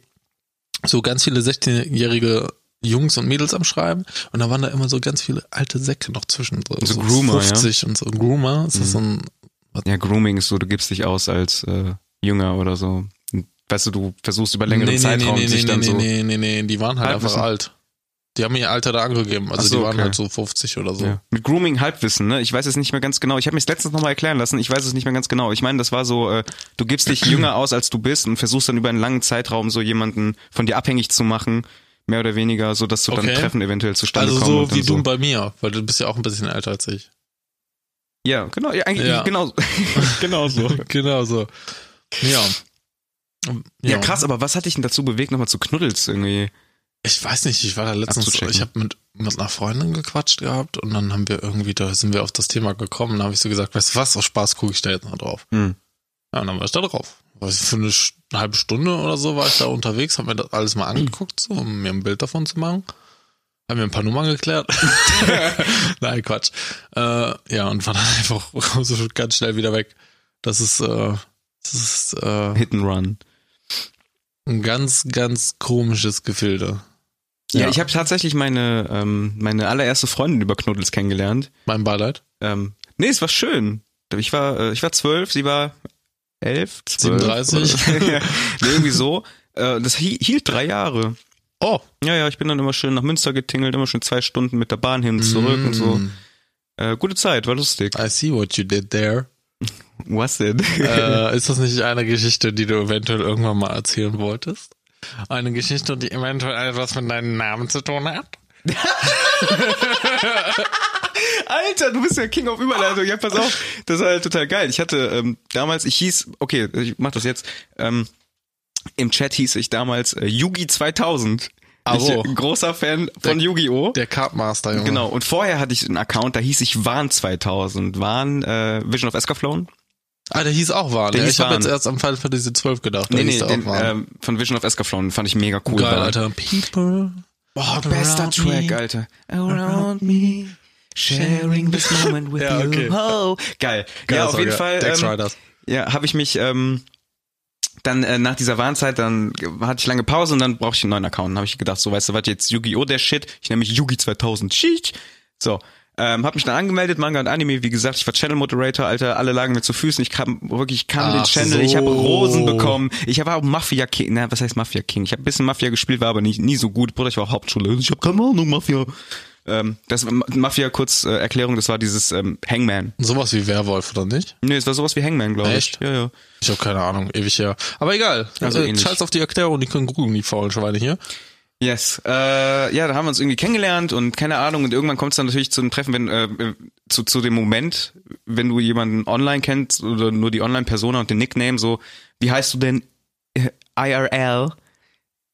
so ganz viele 16-jährige Jungs und Mädels am Schreiben und da waren da immer so ganz viele alte Säcke noch zwischen. So, So Groomer, ja? 50 und so. Groomer, ist das so ein, Ja, Grooming ist so, du gibst dich aus als äh, Jünger oder so. Weißt du, du versuchst über längeren nee, Zeitraum nee, nee, sich nee, dann nee, so. nee, nee, nee, die waren halt Halbwissen. einfach alt. Die haben ihr Alter da angegeben. Also so, die waren okay. halt so 50 oder so. Ja. Mit Grooming Halbwissen, ne? Ich weiß es nicht mehr ganz genau. Ich habe mich letztens nochmal erklären lassen. Ich weiß es nicht mehr ganz genau. Ich meine, das war so, äh, du gibst dich jünger aus, als du bist und versuchst dann über einen langen Zeitraum so jemanden von dir abhängig zu machen. Mehr oder weniger, so dass du okay. dann Treffen eventuell zustande also kommen. Also so wie so. du bei mir, weil du bist ja auch ein bisschen älter als ich. Ja, genau, ja, eigentlich ja. genau, genau so. genau so. Ja. ja. Ja, krass, aber was hat dich denn dazu bewegt, nochmal zu Knuddels irgendwie? Ich weiß nicht, ich war da letztens, ich habe mit, mit einer Freundin gequatscht gehabt und dann haben wir irgendwie, da sind wir auf das Thema gekommen, dann habe ich so gesagt, weißt du was, aus Spaß gucke ich da jetzt mal drauf. Hm. Ja, und dann war ich da drauf. Ich, für eine, halbe Stunde oder so war ich da unterwegs, habe mir das alles mal angeguckt, so, um mir ein Bild davon zu machen. Haben wir ein paar Nummern geklärt. Nein, Quatsch. Äh, ja, und war dann einfach so ganz schnell wieder weg. Das ist, äh, das ist äh, Hit and Run. Ein ganz, ganz komisches Gefilde. Ja, ja. ich habe tatsächlich meine, ähm, meine allererste Freundin über Knuddels kennengelernt. Mein Beileid? Ähm, nee, es war schön. Ich war, äh, ich war zwölf, sie war elf, zwölf. 37. nee, irgendwie so. Äh, das hielt drei Jahre. Oh. Ja, ja, ich bin dann immer schön nach Münster getingelt, immer schon zwei Stunden mit der Bahn hin und zurück mm. und so. Mm. Äh, gute Zeit, war lustig. I see what you did there. Was it? Äh, ist das nicht eine Geschichte, die du eventuell irgendwann mal erzählen wolltest? Eine Geschichte, die eventuell etwas mit deinem Namen zu tun hat? Alter, du bist ja King of Überleitung. Ja, pass auf. Das war halt total geil. Ich hatte ähm, damals, ich hieß, okay, ich mach das jetzt. Ähm, Im Chat hieß ich damals äh, Yugi 2000. Also, ich, großer Fan von der, Yu-Gi-Oh! Der Cardmaster, Junge. Genau. Und vorher hatte ich einen Account, da hieß ich Warn 2000. Warn, äh, Vision of Escaflown. Ah, der hieß auch Warn. Der ja, ich habe jetzt erst am Final Fantasy 12 gedacht. Nee, nee, den, ähm, von Vision of Escaflown fand ich mega cool. Geil, Alter. People. Boah, bester Track, Alter. Around me. Sharing this moment with ja, okay. you. Oh. Geil. Geil. Ja, auf jeden Fall. Ähm, ja, habe ich mich ähm, dann äh, nach dieser Warnzeit, dann hatte ich lange Pause und dann brauchte ich einen neuen Account. Dann habe ich gedacht, so weißt du was, jetzt Yu-Gi-Oh! der Shit. Ich nenne mich Yugi 2000. Schicht. So. Ähm, hab mich dann angemeldet, Manga und Anime, wie gesagt, ich war Channel Moderator, Alter, alle lagen mir zu Füßen, ich kam wirklich, ich kam den Channel, so. ich habe Rosen bekommen, ich war auch Mafia King, na, was heißt Mafia King? Ich habe ein bisschen Mafia gespielt, war aber nie, nie so gut, Bruder, ich war auch Hauptschule, ich habe keine Ahnung, Mafia. Ähm, das Mafia, kurz äh, Erklärung, das war dieses ähm, Hangman. Sowas wie Werwolf, oder nicht? Nee, es war sowas wie Hangman, glaube ich. Echt? Ja, ja. Ich habe keine Ahnung, ewig her. Aber egal. Also äh, scheiß auf die Erklärung, die können googeln, die faulen Schweine hier. Yes. Äh, ja, da haben wir uns irgendwie kennengelernt und keine Ahnung. Und irgendwann kommt es dann natürlich zu einem Treffen, wenn äh, zu, zu dem Moment, wenn du jemanden online kennst oder nur die Online-Persona und den Nickname, so, wie heißt du denn äh, IRL?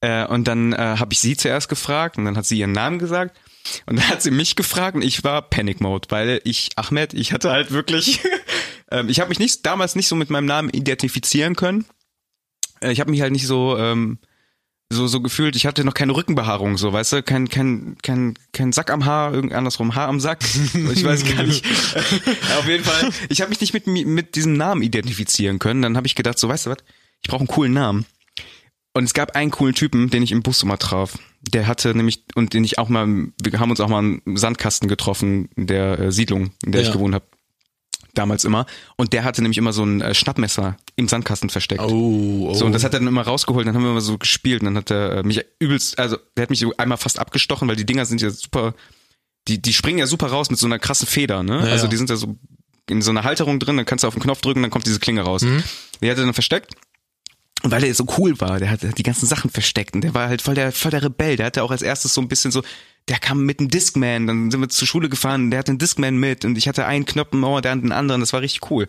Äh, und dann äh, habe ich sie zuerst gefragt und dann hat sie ihren Namen gesagt. Und dann hat sie mich gefragt und ich war Panic Mode, weil ich, Ahmed, ich hatte halt wirklich, ähm, ich habe mich nicht damals nicht so mit meinem Namen identifizieren können. Äh, ich habe mich halt nicht so ähm, so so gefühlt, ich hatte noch keine Rückenbehaarung, so, weißt du, kein kein kein kein Sack am Haar, irgend andersrum Haar am Sack. Ich weiß gar nicht. Auf jeden Fall, ich habe mich nicht mit mit diesem Namen identifizieren können. Dann habe ich gedacht, so, weißt du was? Ich brauche einen coolen Namen. Und es gab einen coolen Typen, den ich im Bus immer traf. Der hatte nämlich und den ich auch mal, wir haben uns auch mal im Sandkasten getroffen in der äh, Siedlung, in der ja. ich gewohnt habe damals immer. Und der hatte nämlich immer so ein äh, Schnappmesser im Sandkasten versteckt. Oh, oh. So, und das hat er dann immer rausgeholt, dann haben wir immer so gespielt und dann hat er äh, mich übelst, also der hat mich einmal fast abgestochen, weil die Dinger sind ja super, die, die springen ja super raus mit so einer krassen Feder, ne? Ja, also die sind ja so in so einer Halterung drin, dann kannst du auf den Knopf drücken, dann kommt diese Klinge raus. Mhm. Die hat er dann versteckt. Und weil er so cool war, der hat die ganzen Sachen versteckt und der war halt voll der, voll der Rebell. Der hatte auch als erstes so ein bisschen so, der kam mit einem Discman, dann sind wir zur Schule gefahren, der hatte einen Discman mit und ich hatte einen Knoppen, oh, der hat einen anderen, das war richtig cool.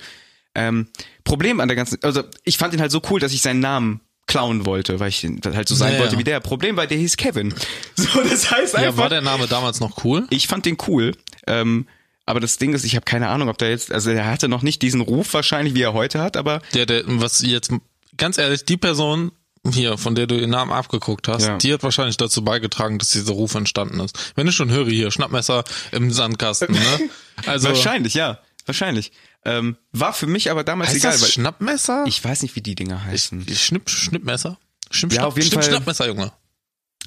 Ähm, Problem an der ganzen, also ich fand ihn halt so cool, dass ich seinen Namen klauen wollte, weil ich halt so sein naja. wollte wie der. Problem war, der hieß Kevin. So, das heißt einfach. Ja, war der Name damals noch cool? Ich fand den cool. Ähm, aber das Ding ist, ich habe keine Ahnung, ob der jetzt, also er hatte noch nicht diesen Ruf wahrscheinlich, wie er heute hat, aber. Der, der, was jetzt, ganz ehrlich, die Person, hier, von der du den Namen abgeguckt hast, ja. die hat wahrscheinlich dazu beigetragen, dass dieser Ruf entstanden ist. Wenn ich schon höre hier, Schnappmesser im Sandkasten, ne? Also wahrscheinlich, ja, wahrscheinlich. Ähm, war für mich aber damals heißt egal. Das Schnappmesser? Ich weiß nicht, wie die Dinger heißen. Ich, Schnipp, Schnippmesser? Schnipp, ja, auf jeden Schnipp, Fall. Schnappmesser, Junge.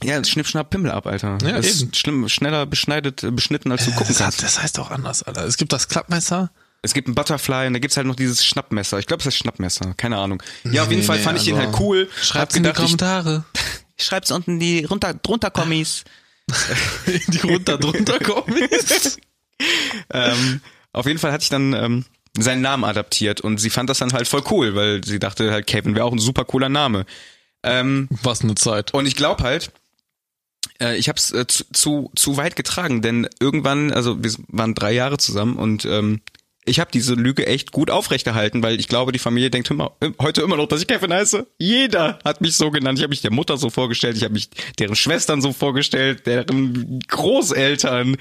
Ja, Schnipp, Schnapp, Pimmel ab, Alter. Ja, das ist schlimm, schneller beschneidet, beschnitten, als du gucken kannst. Das heißt auch anders, Alter. Es gibt das Klappmesser. Es gibt ein Butterfly und da gibt's halt noch dieses Schnappmesser. Ich glaube, es ist Schnappmesser. Keine Ahnung. Ja, auf jeden nee, Fall fand nee, ich den halt cool. Schreibt's in die Kommentare. Schreibt's unten die runter, drunter Kommis. die runter drunter Kommis. ähm, auf jeden Fall hatte ich dann ähm, seinen Namen adaptiert und sie fand das dann halt voll cool, weil sie dachte halt, Kevin wäre auch ein super cooler Name. Ähm, Was eine Zeit. und ich glaube halt, äh, ich habe es äh, zu, zu, zu weit getragen, denn irgendwann, also wir waren drei Jahre zusammen und ähm, ich habe diese Lüge echt gut aufrechterhalten, weil ich glaube, die Familie denkt immer, heute immer noch, dass ich Kevin heiße. Jeder hat mich so genannt. Ich habe mich der Mutter so vorgestellt, ich habe mich deren Schwestern so vorgestellt, deren Großeltern.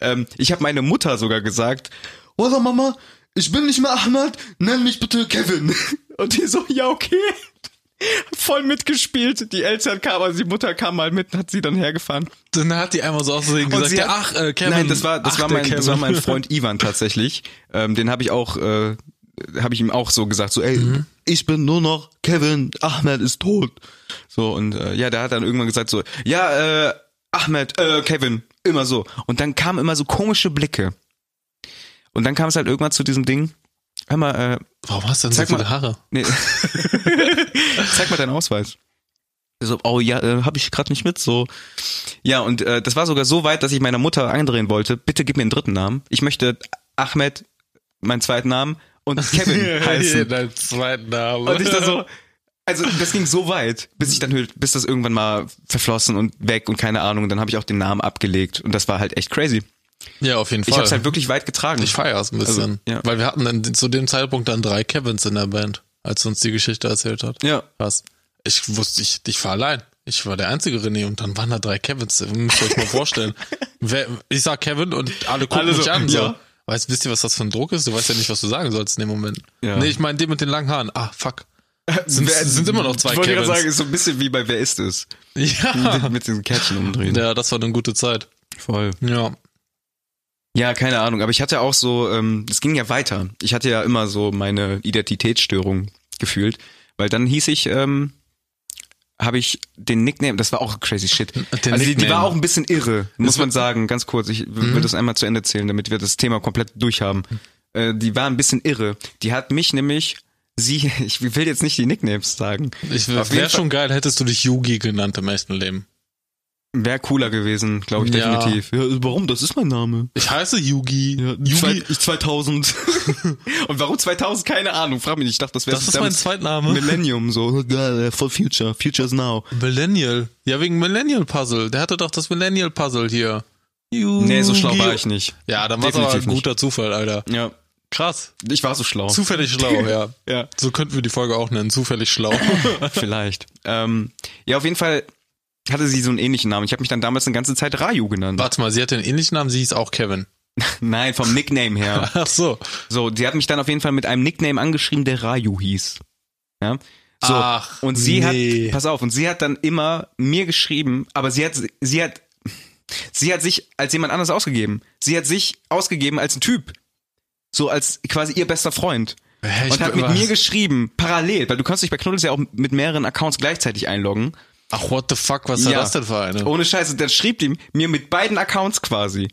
Ähm, ich habe meine Mutter sogar gesagt, oder Mama, ich bin nicht mehr Ahmad, nenn mich bitte Kevin. Und die so, ja okay. Voll mitgespielt. Die Eltern kamen, also die Mutter kam mal mit, hat sie dann hergefahren. Dann hat die einmal so aus Versehen gesagt, ja, hat- ach, äh, Kevin. Nein, das war das ach, war mein das war mein Freund Ivan tatsächlich. Ähm, den habe ich auch äh, habe ich ihm auch so gesagt, so ey, Mhm. ich bin nur noch Kevin, Ahmed ist tot. So und äh, ja, der hat dann irgendwann gesagt so, ja, äh, Ahmed, äh, Kevin, immer so. Und dann kamen immer so komische Blicke. Und dann kam es halt irgendwann zu diesem Ding. Hör mal, äh, Warum hast du denn Zeig so viele mal. Haare? nee. zeig mal deinen Ausweis. So, oh ja, äh, habe ich gerade nicht mit. So, ja und äh, das war sogar so weit, dass ich meiner Mutter eindrehen wollte. Bitte gib mir einen dritten Namen. Ich möchte Ahmed, meinen zweiten Namen und Kevin heißen. Dein zweiten Name. Und ich dann so, also das ging so weit, bis ich dann hör- bis das irgendwann mal verflossen und weg und keine Ahnung. Und dann habe ich auch den Namen abgelegt und das war halt echt crazy. Ja, auf jeden Fall. Ich habe es halt wirklich weit getragen. Ich feiere es ein bisschen. Also, ja. Weil wir hatten dann zu dem Zeitpunkt dann drei Kevins in der Band, als uns die Geschichte erzählt hat. ja. Krass. Ich wusste, ich, ich war allein. Ich war der einzige René und dann waren da drei Kevins. Müsst ihr euch mal vorstellen. Wer, ich sag Kevin und alle gucken Alle mich so, an. So. ja. Weißt, wisst ihr, was das für ein Druck ist? Du weißt ja nicht, was du sagen sollst in dem Moment. Ja. Nee, ich meine den mit den langen Haaren. Ah, fuck. Sind, Wer- sind immer noch zwei Ich wollte gerade Kevins. sagen, ist so ein bisschen wie bei Wer ist es? ja. Mit diesen Kärtchen umdrehen. ja, das war eine gute Zeit. Voll. Ja. Ja, keine Ahnung, aber ich hatte auch so, ähm, es ging ja weiter. Ich hatte ja immer so meine Identitätsstörung gefühlt, weil dann hieß ich, ähm, habe ich den Nickname, das war auch crazy shit. Den also die, die war auch ein bisschen irre, muss man sagen, ganz kurz. Ich will Mhm. das einmal zu Ende zählen, damit wir das Thema komplett durchhaben. Äh, die war ein bisschen irre. Die hat mich nämlich, sie, ich will jetzt nicht die Nicknames sagen. Ich wäre schon geil, hättest du dich Yugi genannt im echten Leben. Wäre cooler gewesen, glaube ich Ja. definitiv. Ja, warum? Das ist mein Name. Ich heiße Yugi. Yugi, ich 2000. Und warum 2000? Keine Ahnung. Frag mich nicht. Ich dachte, das wäre das ist mein Zweitname. Millennium. So geil, for future. Future's now. Millennial. Ja, wegen Millennial Puzzle. Der hatte doch das Millennial Puzzle hier. Yugi. Nee, so schlau war ich nicht. Ja, dann war es aber ein Definitiv nicht. guter Zufall, Alter. Ja, Krass. ich war so schlau. Zufällig schlau, ja. ja, So könnten wir die Folge auch nennen. Zufällig schlau. vielleicht. Ähm, ja, auf jeden Fall hatte sie so einen ähnlichen Namen. Ich habe mich dann damals eine ganze Zeit Raju genannt. Warte mal, sie hatte einen ähnlichen Namen, sie hieß auch Kevin. Nein, vom Nickname her. Ach so. So, sie hat mich dann auf jeden Fall mit einem Nickname angeschrieben, der Raju hieß. Ja. So, Ach, und sie nee. hat, pass auf, und sie hat dann immer mir geschrieben, aber sie hat, sie hat, sie hat sich als jemand anders ausgegeben. Sie hat sich ausgegeben als ein Typ. So als quasi ihr bester Freund. Hä, ich und hat mit was? mir geschrieben, parallel, weil du kannst dich bei Knuddels ja auch mit mehreren Accounts gleichzeitig einloggen. Ach, what the fuck, was ist Ja. das denn für eine? Ohne Scheiße, dann schrieb die mir mit beiden Accounts quasi.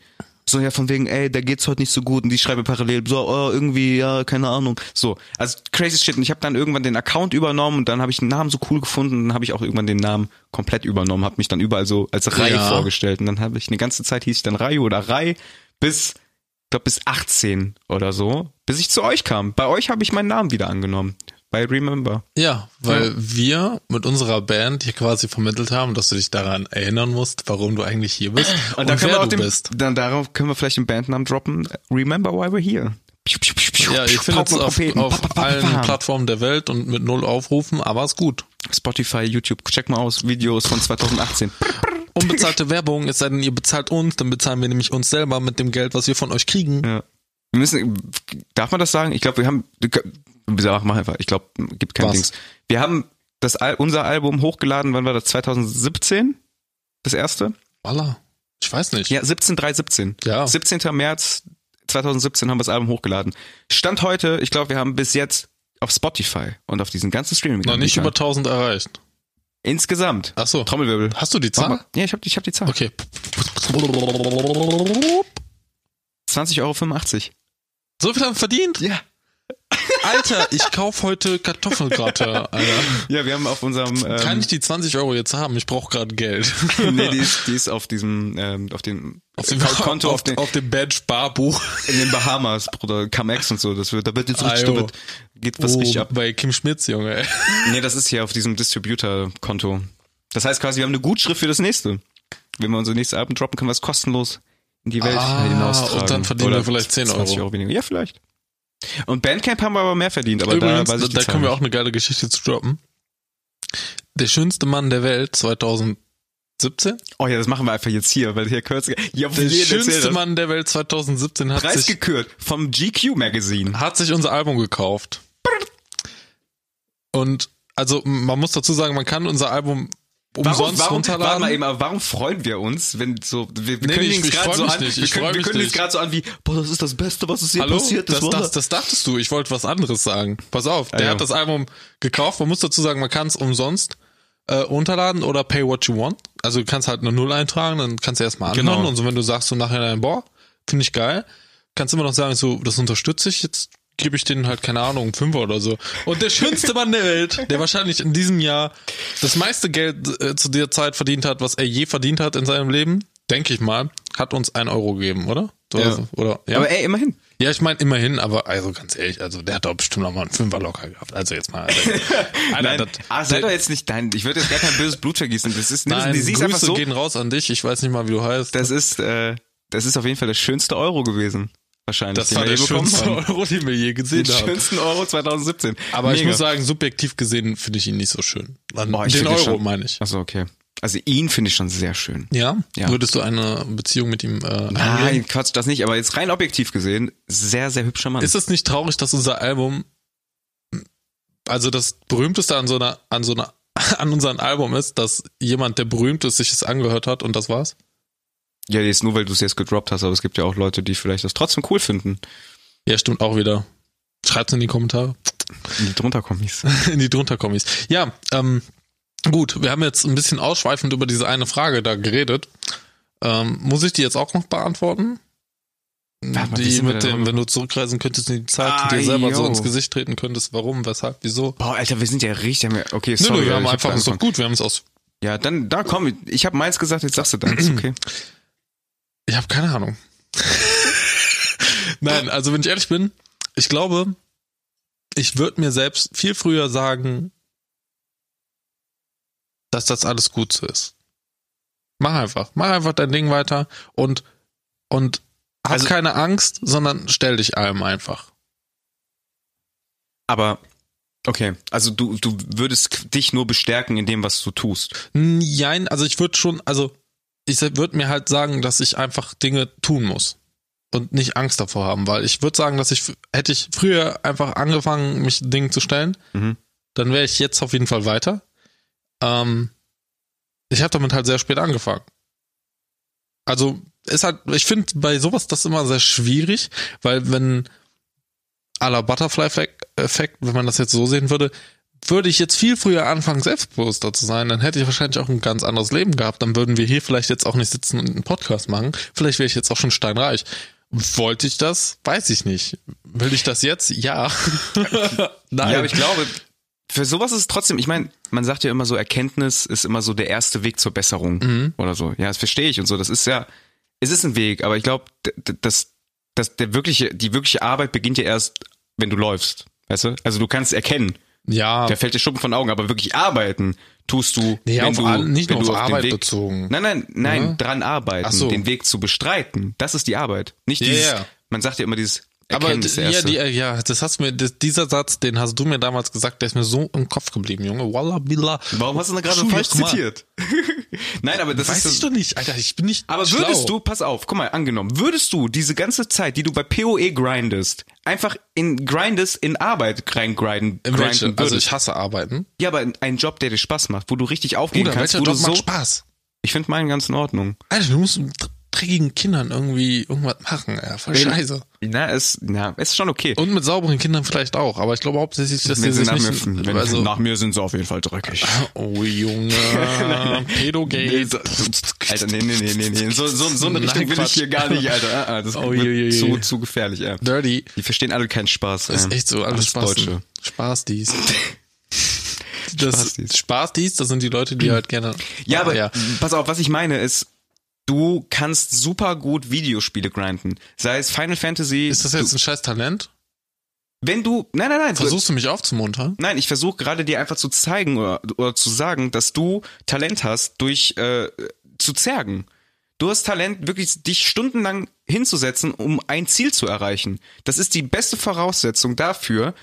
So, ja, von wegen, ey, der geht's heute nicht so gut und die schreibe parallel, so, oh, irgendwie, ja, keine Ahnung. So, also crazy shit. Und ich habe dann irgendwann den Account übernommen und dann habe ich den Namen so cool gefunden und dann habe ich auch irgendwann den Namen komplett übernommen, habe mich dann überall so als Rai Ja. vorgestellt. Und dann habe ich eine ganze Zeit hieß ich dann Rai oder Rai bis, ich glaube bis 18 oder so, bis ich zu euch kam. Bei euch habe ich meinen Namen wieder angenommen. Bei Remember. Ja, weil Ja. wir mit unserer Band hier quasi vermittelt haben, dass du dich daran erinnern musst, warum du eigentlich hier bist und, dann können wer wir auch du den, bist. Dann darauf können wir vielleicht den Bandnamen droppen. Remember why we're here. Ja, ich finde es auf, auf allen. Plattformen der Welt und mit null Aufrufen, aber ist gut. Spotify, YouTube, check mal aus, Videos von 2018. Unbezahlte Werbung, es sei denn, ihr bezahlt uns, dann bezahlen wir nämlich uns selber mit dem Geld, was wir von euch kriegen. Ja. Wir müssen, darf man das sagen? Ich glaube, wir haben, mach einfach, ich glaube, gibt kein Was? Dings. Wir haben das, Al- unser Album hochgeladen, wann war das? 2017? Das erste? Voila. Ich weiß nicht. Ja, 17, 3, 17. Ja. 17. März 2017 haben wir das Album hochgeladen. Stand heute, ich glaube, wir haben bis jetzt auf Spotify und auf diesen ganzen streaming Noch nicht über 1000 erreicht. Insgesamt. Ach so. Trommelwirbel. Hast du die Zahl? mal. Ja, ich habe ich hab die Zahl. Okay. 20,85 Euro. So viel haben wir verdient? Ja. Alter, ich kauf heute Kartoffelgratte, Alter. Ja, wir haben auf unserem. Ähm, Kann ich die 20 Euro jetzt haben? Ich brauche gerade Geld. nee, die ist, die ist auf diesem, ähm, auf dem, auf dem Konto, auf, auf, den, auf dem Badge Barbuch. In den Bahamas, Bruder, Camex und so. Das wird, da wird jetzt richtig, da wird, geht was oh, richtig ab. Bei Kim Schmitz, Junge. Ey. Nee, das ist hier auf diesem Distributor-Konto. Das heißt quasi, wir haben eine Gutschrift für das nächste. Wenn wir unser nächstes Album droppen, können wir es kostenlos in die Welt ah, hinaustragen. Und dann verdienen Oder wir vielleicht 10 Euro. Euro weniger. Ja, vielleicht. Und Bandcamp haben wir aber mehr verdient, aber Übrigens, da weiß ich Da können wir auch eine geile Geschichte zu droppen. Der schönste Mann der Welt 2017. Oh ja, das machen wir einfach jetzt hier, weil hier kurz. Ja, der schönste Mann der Welt 2017 hat Preis sich gekürt vom GQ Magazine. Hat sich unser Album gekauft. Und also man muss dazu sagen, man kann unser Album umsonst warum, runterladen. Warte mal eben, aber warum freuen wir uns, wenn so wir, wir nee, können nee, jetzt gerade so an, nicht. wir können, wir können jetzt gerade so an wie, boah, das ist das Beste, was es hier Hallo? passiert ist. Das, das, das dachtest du. Ich wollte was anderes sagen. Pass auf, der ah, ja. hat das Album gekauft. Man muss dazu sagen, man kann es umsonst äh, runterladen oder pay what you want. Also du kannst halt eine Null eintragen, dann kannst du erstmal anhören genau. und so, wenn du sagst so nachher, boah, finde ich geil, kannst du immer noch sagen, so, das unterstütze ich jetzt gebe ich denen halt, keine Ahnung, Fünfer oder so. Und der schönste Mann der Welt, der wahrscheinlich in diesem Jahr das meiste Geld äh, zu der Zeit verdient hat, was er je verdient hat in seinem Leben, denke ich mal, hat uns ein Euro gegeben, oder? Ja. Oder, ja. Aber ey, immerhin. Ja, ich meine immerhin, aber also ganz ehrlich, also der hat doch bestimmt noch mal einen Fünfer locker gehabt. Also jetzt mal. Also, Alter, Nein, das, ah, sei doch jetzt nicht dein. Ich würde jetzt gar kein böses Blut vergießen. Das ist, Nein, die Grüße so, gehen raus an dich. Ich weiß nicht mal, wie du heißt. Das ist, äh, das ist auf jeden Fall der schönste Euro gewesen. Wahrscheinlich. Das war der schönste haben. Euro, den wir je gesehen den haben. Den schönsten Euro 2017. Aber Mega. ich muss sagen, subjektiv gesehen finde ich ihn nicht so schön. Boah, den Euro meine ich. Achso, okay. Also ihn finde ich schon sehr schön. Ja? ja? Würdest du eine Beziehung mit ihm äh, Nein, eingehen? Quatsch, das nicht. Aber jetzt rein objektiv gesehen, sehr, sehr hübscher Mann. Ist es nicht traurig, dass unser Album, also das berühmteste an so einer, an so einer, an unserem Album ist, dass jemand, der berühmt ist, sich es angehört hat und das war's? Ja, jetzt nur, weil du es jetzt gedroppt hast, aber es gibt ja auch Leute, die vielleicht das trotzdem cool finden. Ja, stimmt auch wieder. Schreibt's in die Kommentare. In die drunter Kommis. in die drunter Kommis. Ja, ähm, gut, wir haben jetzt ein bisschen ausschweifend über diese eine Frage da geredet. Ähm, muss ich die jetzt auch noch beantworten? Ja, die mit dem, wenn du zurückreisen könntest in die Zeit ah, und dir selber yo. so ins Gesicht treten könntest, warum, weshalb, wieso? Boah, Alter, wir sind ja richtig, okay, sorry. Nö, nö, wir haben einfach, ist doch gut, wir haben es aus. Ja, dann, da komm, ich habe meins gesagt, jetzt sagst du deins, okay. Ich habe keine Ahnung. Nein, also wenn ich ehrlich bin, ich glaube, ich würde mir selbst viel früher sagen, dass das alles gut so ist. Mach einfach, mach einfach dein Ding weiter und und hab also, keine Angst, sondern stell dich allem einfach. Aber okay, also du du würdest dich nur bestärken in dem, was du tust. Nein, also ich würde schon, also ich würde mir halt sagen, dass ich einfach Dinge tun muss und nicht Angst davor haben, weil ich würde sagen, dass ich hätte ich früher einfach angefangen, mich Dingen zu stellen, mhm. dann wäre ich jetzt auf jeden Fall weiter. Ähm, ich habe damit halt sehr spät angefangen. Also ist halt, ich finde bei sowas das immer sehr schwierig, weil wenn à la Butterfly-Effekt, wenn man das jetzt so sehen würde, würde ich jetzt viel früher anfangen, selbstbewusster zu sein, dann hätte ich wahrscheinlich auch ein ganz anderes Leben gehabt. Dann würden wir hier vielleicht jetzt auch nicht sitzen und einen Podcast machen. Vielleicht wäre ich jetzt auch schon steinreich. Wollte ich das? Weiß ich nicht. Will ich das jetzt? Ja. Nein. Ja, aber ich glaube, für sowas ist es trotzdem, ich meine, man sagt ja immer so, Erkenntnis ist immer so der erste Weg zur Besserung mhm. oder so. Ja, das verstehe ich und so. Das ist ja, es ist ein Weg, aber ich glaube, dass, dass der wirkliche, die wirkliche Arbeit beginnt ja erst, wenn du läufst. Weißt du? Also du kannst erkennen. Ja. Der fällt dir Schuppen von Augen, aber wirklich arbeiten tust du, nee, wenn du, nicht wenn nur du auf, auf Arbeit Weg, bezogen. Nein, nein, nein, ja? dran arbeiten, so. den Weg zu bestreiten. Das ist die Arbeit. Nicht dieses, yeah. man sagt ja immer dieses aber ja, die, ja, das hast mir, das, dieser Satz, den hast du mir damals gesagt, der ist mir so im Kopf geblieben, Junge. Walla billah. Warum hast du da gerade falsch zitiert? Nein, aber das Weiß ist. ich doch nicht, Alter, ich bin nicht. Aber schlau. würdest du, pass auf, guck mal, angenommen, würdest du diese ganze Zeit, die du bei PoE grindest, einfach in grindest, in Arbeit rein grinden, in grinden Also ich hasse Arbeiten. Ja, aber ein Job, der dir Spaß macht, wo du richtig aufgehen Bruder, kannst, wo Job du so. Macht Spaß. Ich finde meinen ganz in Ordnung. Alter, du musst dreckigen Kindern irgendwie irgendwas machen, ja, voll scheiße. Na, ist, na, ist schon okay. Und mit sauberen Kindern vielleicht auch, aber ich glaube hauptsächlich, dass die sich nach, nicht, mir, also, nach mir sind sie auf jeden Fall dreckig. Oh Junge, Pedogate. Alter, nee, nee, nee, nee, nee. So, so, so eine Richtung will ich hier gar nicht, Alter. Ah, das oh, wird zu, zu gefährlich, ja. Dirty. Die verstehen alle keinen Spaß. Das ist echt so, alles, alles Spaß. Deutsche. Spaß dies. Das Spaß dies. Spaß dies, das sind die Leute, die halt gerne. Ja, aber ja. pass auf, was ich meine ist, du kannst super gut Videospiele grinden. Sei es Final Fantasy. Ist das jetzt du, ein scheiß Talent? Wenn du, nein, nein, nein. Versuchst du mich aufzumuntern? Nein, ich versuche gerade dir einfach zu zeigen oder, oder zu sagen, dass du Talent hast, durch äh, zu zergen. Du hast Talent, wirklich dich stundenlang hinzusetzen, um ein Ziel zu erreichen. Das ist die beste Voraussetzung dafür,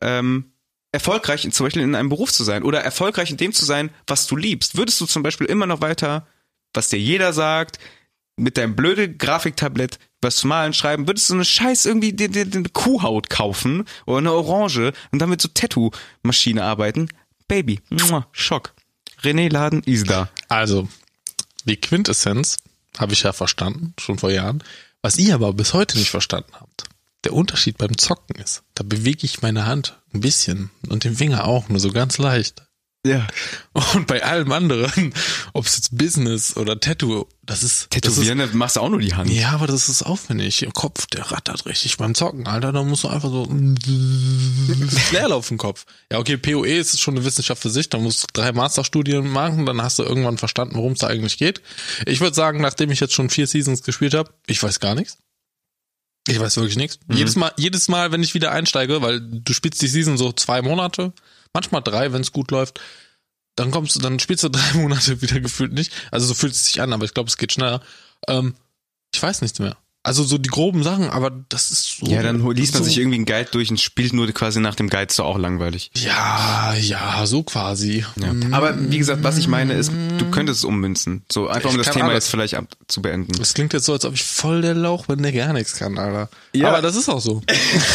ähm, erfolgreich zum Beispiel in einem Beruf zu sein oder erfolgreich in dem zu sein, was du liebst. Würdest du zum Beispiel immer noch weiter was dir jeder sagt, mit deinem blöde Grafiktablett was malen, schreiben, würdest du eine Scheiß irgendwie die, die, die Kuhhaut kaufen oder eine Orange und damit so Tattoo-Maschine arbeiten? Baby, Schock. René Laden ist da. Also, die Quintessenz habe ich ja verstanden, schon vor Jahren. Was ihr aber bis heute nicht verstanden habt, der Unterschied beim Zocken ist, da bewege ich meine Hand ein bisschen und den Finger auch, nur so ganz leicht. Ja. Und bei allem anderen, ob es jetzt Business oder Tattoo, das ist. Tätowieren, das ist, machst du auch nur die Hand. Ja, aber das ist aufwendig. Im Kopf, der rattert richtig beim Zocken, Alter. Da musst du einfach so Leerlauf im Kopf. Ja, okay, PoE ist schon eine Wissenschaft für sich. Da musst du drei Masterstudien machen, dann hast du irgendwann verstanden, worum es da eigentlich geht. Ich würde sagen, nachdem ich jetzt schon vier Seasons gespielt habe, ich weiß gar nichts. Ich weiß wirklich nichts. Mhm. Jedes Mal, jedes Mal, wenn ich wieder einsteige, weil du spielst die Season so zwei Monate, manchmal drei, wenn es gut läuft. Dann kommst du, dann spielst du drei Monate wieder gefühlt nicht. Also so fühlt es sich an, aber ich glaube, es geht schneller. Ähm, ich weiß nichts mehr. Also so die groben Sachen, aber das ist so. Ja, dann liest man so, sich irgendwie einen Guide durch und spielt nur quasi nach dem Guide so auch langweilig. Ja, ja, so quasi. Ja. Aber wie gesagt, was ich meine ist, du könntest es ummünzen. So einfach um ich das Thema alles. jetzt vielleicht ab, zu beenden. Das klingt jetzt so, als ob ich voll der Lauch bin, der gar nichts kann, Alter. Ja. Aber das ist auch so.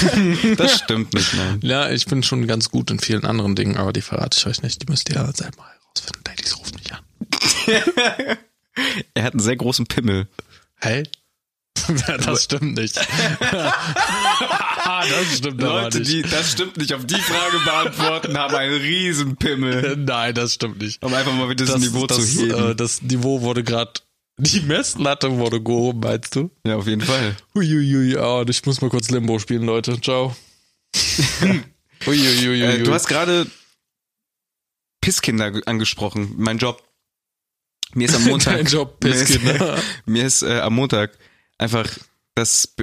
das stimmt nicht, nein. Ja, ich bin schon ganz gut in vielen anderen Dingen, aber die verrate ich euch nicht. Die müsst ihr ja selber herausfinden. Ladies ruft mich an. er hat einen sehr großen Pimmel. Hey? das stimmt nicht. das stimmt Leute, nicht. die das stimmt nicht, auf die Frage beantworten, haben einen riesen Pimmel. Nein, das stimmt nicht. Um einfach mal wieder das, das Niveau das, zu heben. Äh, das Niveau wurde gerade die Messlatte wurde gehoben, meinst du? Ja, auf jeden Fall. Uiuiui, oh, ich muss mal kurz Limbo spielen, Leute. Ciao. Uiuiui. Äh, du hast gerade Pisskinder angesprochen, mein Job. Mir ist am Montag. Dein Job, Pisskinder. Mir ist, mir ist äh, am Montag einfach das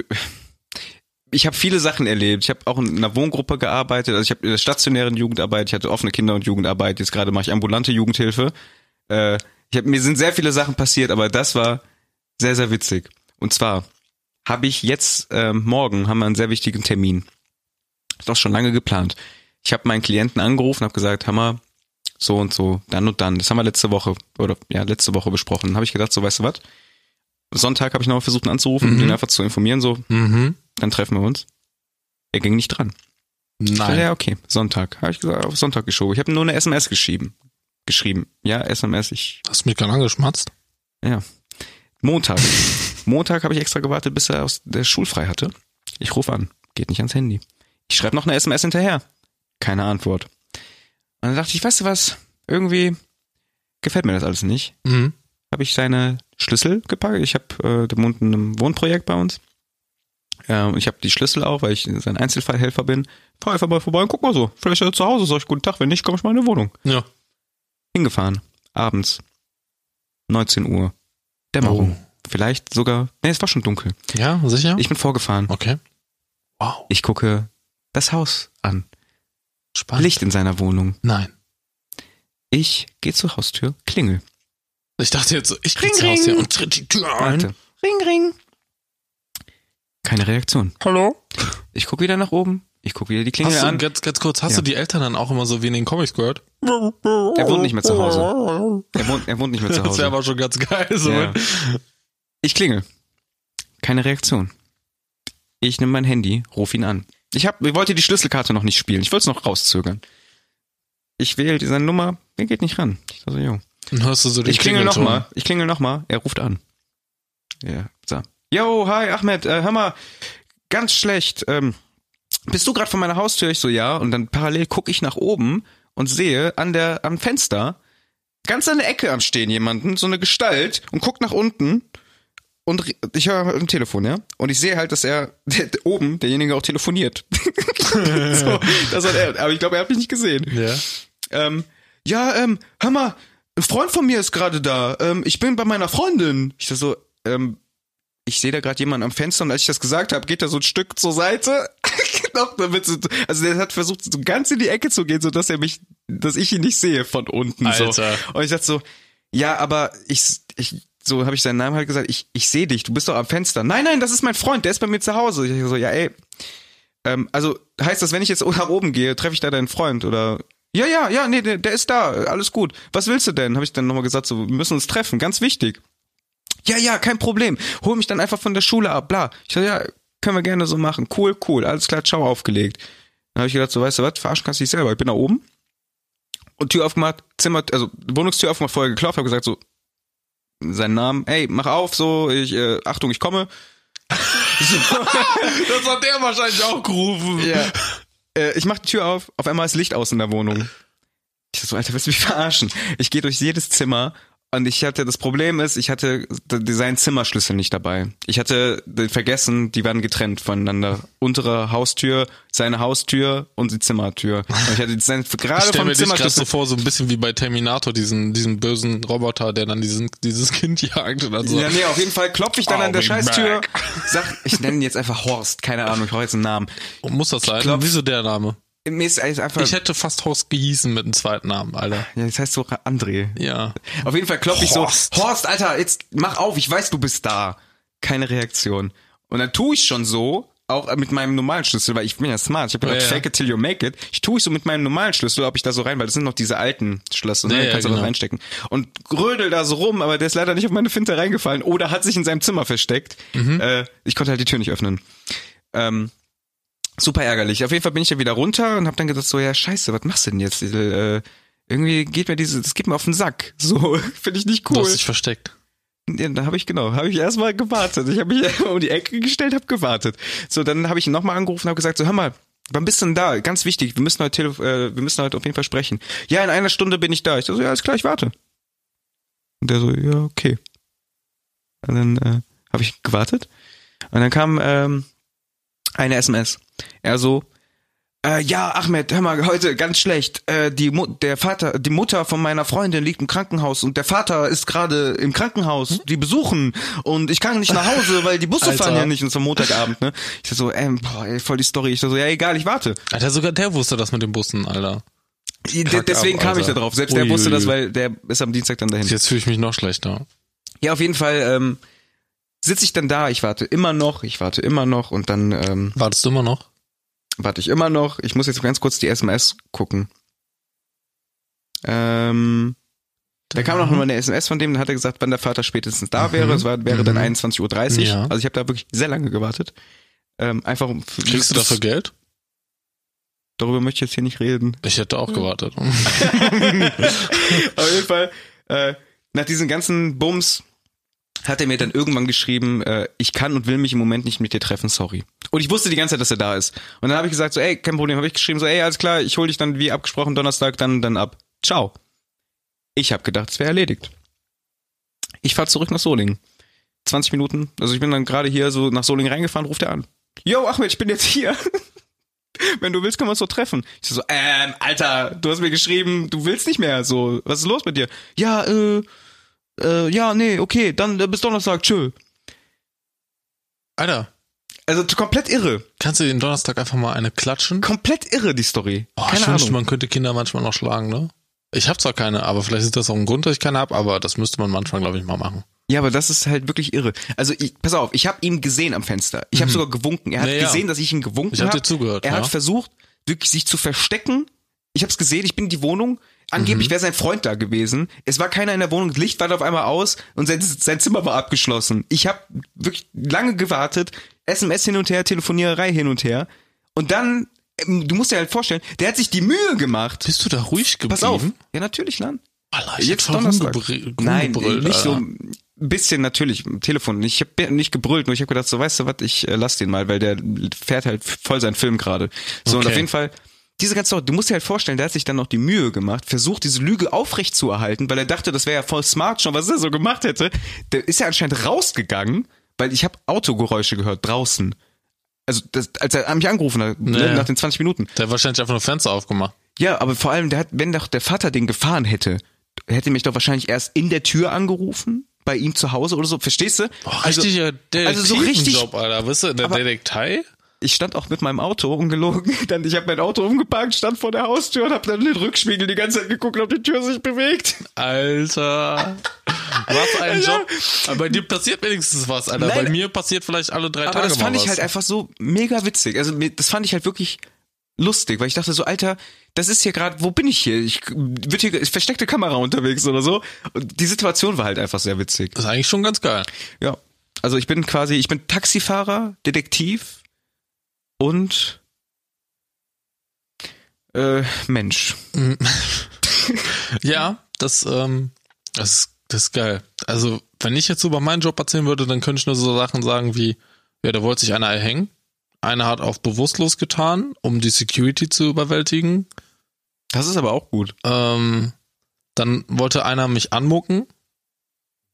ich habe viele Sachen erlebt. Ich habe auch in einer Wohngruppe gearbeitet, also ich habe in der stationären Jugendarbeit, ich hatte offene Kinder- und Jugendarbeit, jetzt gerade mache ich ambulante Jugendhilfe. Äh, ich hab, mir sind sehr viele Sachen passiert, aber das war sehr, sehr witzig. Und zwar habe ich jetzt, äh, morgen haben wir einen sehr wichtigen Termin. Ist auch schon lange geplant. Ich habe meinen Klienten angerufen, habe gesagt, Hammer, so und so, dann und dann. Das haben wir letzte Woche, oder ja, letzte Woche besprochen. Habe ich gedacht, so weißt du was, Sonntag habe ich nochmal versucht ihn anzurufen, mhm. ihn einfach zu informieren, so, mhm. dann treffen wir uns. Er ging nicht dran. Nein. Ja, okay, Sonntag. Habe ich gesagt, auf Sonntag geschoben. Ich habe nur eine SMS geschrieben. Geschrieben. Ja, SMS, ich. Hast du mich gerade angeschmatzt? Ja. Montag. Montag habe ich extra gewartet, bis er aus der Schulfrei hatte. Ich rufe an. Geht nicht ans Handy. Ich schreibe noch eine SMS hinterher. Keine Antwort. Und dann dachte ich, weißt du was? Irgendwie gefällt mir das alles nicht. Mhm habe ich seine Schlüssel gepackt. Ich habe, äh, der wohnt in einem Wohnprojekt bei uns. Äh, ich habe die Schlüssel auch, weil ich sein Einzelfallhelfer bin. Fahr einfach mal vorbei und guck mal so. Vielleicht ist er zu Hause, sag ich guten Tag. Wenn nicht, komm ich mal in die Wohnung. Ja. Hingefahren. Abends. 19 Uhr. Dämmerung. Oh. Vielleicht sogar, nee, es war schon dunkel. Ja, sicher? Ich bin vorgefahren. Okay. Wow. Ich gucke das Haus an. Spannend. Licht in seiner Wohnung. Nein. Ich gehe zur Haustür, klingel. Ich dachte jetzt so, ich ring, ring. Haus hier und tritt die Tür ein. Warte. Ring, ring. Keine Reaktion. Hallo? Ich guck wieder nach oben. Ich guck wieder die Klingel hast du, an. Ganz, ganz kurz, hast ja. du die Eltern dann auch immer so wie in den Comics gehört? Er wohnt nicht mehr zu Hause. Er wohnt, er wohnt nicht mehr zu Hause. Das wäre aber schon ganz geil. So. Ja. Ich klingel. Keine Reaktion. Ich nehme mein Handy, ruf ihn an. Ich, hab, ich wollte die Schlüsselkarte noch nicht spielen. Ich wollte es noch rauszögern. Ich wähle seine Nummer. Er geht nicht ran. Ich dachte, jo. Dann hörst du so den Ich klingel nochmal. Ich klingel nochmal. Er ruft an. Ja, so. Yo, hi, Ahmed, äh, hör mal, ganz schlecht. Ähm, bist du gerade vor meiner Haustür? Ich so, ja. Und dann parallel gucke ich nach oben und sehe an der, am Fenster, ganz an der Ecke am Stehen jemanden, so eine Gestalt und guckt nach unten und ich höre ein Telefon, ja. Und ich sehe halt, dass er der, oben, derjenige auch telefoniert. so, das hat er, aber ich glaube, er hat mich nicht gesehen. Ja. Ähm, ja, ähm, hör mal, ein Freund von mir ist gerade da. Ähm, ich bin bei meiner Freundin. Ich so, ähm, ich sehe da gerade jemanden am Fenster und als ich das gesagt habe, geht er so ein Stück zur Seite. also der hat versucht, so ganz in die Ecke zu gehen, so dass er mich, dass ich ihn nicht sehe von unten. Alter. So. Und ich dachte so, ja, aber ich, ich so habe ich seinen Namen halt gesagt, ich, ich sehe dich, du bist doch am Fenster. Nein, nein, das ist mein Freund, der ist bei mir zu Hause. Ich so, ja, ey. Ähm, also heißt das, wenn ich jetzt nach oben gehe, treffe ich da deinen Freund oder ja, ja, ja, nee, der, der ist da, alles gut. Was willst du denn? Habe ich dann nochmal gesagt, so, wir müssen uns treffen, ganz wichtig. Ja, ja, kein Problem. Hol mich dann einfach von der Schule ab, bla. Ich so, ja, können wir gerne so machen. Cool, cool, alles klar, ciao, aufgelegt. Dann habe ich gedacht, so, weißt du was, verarschen kannst du dich selber. Ich bin da oben und Tür aufgemacht, Zimmer, also Wohnungstür aufgemacht, vorher geklopft, habe gesagt so, seinen Namen, hey, mach auf, so, ich, äh, Achtung, ich komme. so. das hat der wahrscheinlich auch gerufen. Ja. Äh, ich mach die Tür auf, auf einmal ist Licht aus in der Wohnung. Ich so, Alter, willst du mich verarschen? Ich gehe durch jedes Zimmer und ich hatte, das Problem ist, ich hatte seinen Zimmerschlüssel nicht dabei. Ich hatte vergessen, die waren getrennt voneinander. Untere Haustür, seine Haustür und die Zimmertür. Und ich hatte seine, gerade ich vom mir Zimmerschlüssel. so vor, so ein bisschen wie bei Terminator, diesen, diesen bösen Roboter, der dann diesen, dieses Kind jagt oder so. Ja, nee, auf jeden Fall klopfe ich dann I'll an der Scheißtür, sag, ich nenne ihn jetzt einfach Horst, keine Ahnung, ich brauche jetzt einen Namen. Und muss das sein? Klopf, Wieso der Name? Mir ist einfach. Ich hätte fast Horst gehießen mit dem zweiten Namen, Alter. Ja, das heißt so André. Ja. Auf jeden Fall klopfe ich so, Horst, Alter, jetzt mach auf, ich weiß, du bist da. Keine Reaktion. Und dann tue ich schon so, auch mit meinem normalen Schlüssel, weil ich bin ja smart. Ich habe ja, ja. fake it till you make it. Ich tue ich so mit meinem normalen Schlüssel, ob ich da so rein, weil das sind noch diese alten Schlösser, ne? Ja, kannst du genau. reinstecken. Und rödel da so rum, aber der ist leider nicht auf meine Finte reingefallen oder hat sich in seinem Zimmer versteckt. Mhm. Äh, ich konnte halt die Tür nicht öffnen. Ähm, super ärgerlich. Auf jeden Fall bin ich ja wieder runter und habe dann gedacht so, ja scheiße, was machst du denn jetzt? Äh, irgendwie geht mir diese, das geht mir auf den Sack. So, finde ich nicht cool. Du hast dich versteckt. Ja, da habe ich genau, habe ich erstmal gewartet. Ich habe mich um die Ecke gestellt, habe gewartet. So, dann habe ich ihn nochmal angerufen und habe gesagt, so hör mal, wann bist du denn da? Ganz wichtig, wir müssen heute, äh, wir müssen heute auf jeden Fall sprechen. Ja, in einer Stunde bin ich da. Ich so, ja, alles klar, ich warte. Und der so, ja, okay. Und dann äh, habe ich gewartet. Und dann kam ähm, eine SMS. Er so, äh, ja, Ahmed, hör mal, heute ganz schlecht. Äh, die Mu der Vater, die Mutter von meiner Freundin liegt im Krankenhaus und der Vater ist gerade im Krankenhaus, hm? die besuchen und ich kann nicht nach Hause, weil die Busse Alter. fahren ja nicht und es Montagabend, ne? Ich so, ähm, boah, ey, voll die Story. Ich so, ja, egal, ich warte. Alter, sogar der wusste das mit den Bussen, Alter. Kack Deswegen ab, kam ich da drauf. Selbst ui, der wusste ui, ui. das, weil der ist am Dienstag dann dahin. Jetzt fühle ich mich noch schlechter. Ja, auf jeden Fall, ähm, sitze ich dann da, ich warte immer noch, ich warte immer noch und dann ähm, Wartest du immer noch? Warte ich immer noch. Ich muss jetzt ganz kurz die SMS gucken. Ähm, da kam noch mal eine SMS von dem, dann hat er gesagt, wann der Vater spätestens da wäre. Mhm. Es war, wäre dann 21.30 mhm. Uhr. Ja. Also ich habe da wirklich sehr lange gewartet. Ähm, einfach um. Kriegst du dafür Geld? Darüber möchte ich jetzt hier nicht reden. Ich hätte auch gewartet. Auf jeden Fall, äh, nach diesen ganzen Bums hat er mir dann irgendwann geschrieben, äh, ich kann und will mich im Moment nicht mit dir treffen, sorry. Und ich wusste die ganze Zeit, dass er da ist. Und dann habe ich gesagt, so, ey, kein Problem, habe ich geschrieben, so, ey, alles klar, ich hol dich dann wie abgesprochen Donnerstag dann dann ab. Ciao. Ich habe gedacht, es wäre erledigt. Ich fahr zurück nach Solingen. 20 Minuten, also ich bin dann gerade hier so nach Solingen reingefahren, ruft er an. Yo, Ahmed, ich bin jetzt hier. Wenn du willst, können wir uns so treffen. Ich so, ähm, Alter, du hast mir geschrieben, du willst nicht mehr, so, was ist los mit dir? Ja, äh, äh, ja, nee, okay, dann äh, bis Donnerstag, tschö. Alter. Also komplett irre. Kannst du den Donnerstag einfach mal eine klatschen? Komplett irre, die Story. Oh, keine ich wünschte, man könnte Kinder manchmal noch schlagen, ne? Ich habe zwar keine, aber vielleicht ist das auch ein Grund, dass ich keine habe, aber das müsste man manchmal, glaube ich, mal machen. Ja, aber das ist halt wirklich irre. Also ich, pass auf, ich habe ihn gesehen am Fenster. Ich habe mhm. sogar gewunken. Er hat naja. gesehen, dass ich ihn gewunken habe. Ich habe hab dir zugehört. Er ja. hat versucht, wirklich sich zu verstecken. Ich habe es gesehen, ich bin in die Wohnung, Angeblich mhm. wäre sein Freund da gewesen. Es war keiner in der Wohnung, das Licht war auf einmal aus und sein, sein Zimmer war abgeschlossen. Ich habe wirklich lange gewartet, SMS hin und her, Telefoniererei hin und her. Und dann, ähm, du musst dir halt vorstellen, der hat sich die Mühe gemacht. Bist du da ruhig geblieben? Pass auf. Ja, natürlich, Lan. Alter, ich Jetzt Donnerstag. Nein, nicht Alter. so. ein bisschen natürlich Telefon. Ich habe nicht gebrüllt, nur ich habe gedacht, so weißt du was, ich äh, lass den mal, weil der fährt halt voll seinen Film gerade. So okay. und auf jeden Fall diese ganze Sache, du musst dir halt vorstellen, der hat sich dann noch die Mühe gemacht, versucht diese Lüge aufrecht zu erhalten, weil er dachte, das wäre ja voll smart schon, was er so gemacht hätte. Der ist ja anscheinend rausgegangen, weil ich habe Autogeräusche gehört draußen. Also das, als er mich angerufen hat, ne, naja. nach den 20 Minuten. Der hat wahrscheinlich einfach nur Fenster aufgemacht. Ja, aber vor allem, der hat, wenn doch der Vater den gefahren hätte, hätte mich doch wahrscheinlich erst in der Tür angerufen bei ihm zu Hause oder so, verstehst du? Oh, richtiger also, also so richtig Job, Alter, weißt du, der Detektei? Ich stand auch mit meinem Auto ungelogen, dann ich habe mein Auto umgeparkt, stand vor der Haustür und habe dann in den Rückspiegel die ganze Zeit geguckt, ob die Tür sich bewegt. Alter. Was ein Job. Aber bei dir passiert wenigstens was, Alter. Nein, bei mir passiert vielleicht alle drei aber Tage. Aber das fand ich halt einfach so mega witzig. Also das fand ich halt wirklich lustig, weil ich dachte so, Alter, das ist hier gerade, wo bin ich hier? Ich wird hier ist versteckte Kamera unterwegs oder so. Und die Situation war halt einfach sehr witzig. Das ist eigentlich schon ganz geil. Ja. Also ich bin quasi, ich bin Taxifahrer, Detektiv und äh, Mensch. ja, das, ähm, das, das ist geil. Also, wenn ich jetzt über meinen Job erzählen würde, dann könnte ich nur so Sachen sagen wie, ja, da wollte sich einer erhängen einer hat auf bewusstlos getan, um die Security zu überwältigen. Das ist aber auch gut. Ähm, dann wollte einer mich anmucken.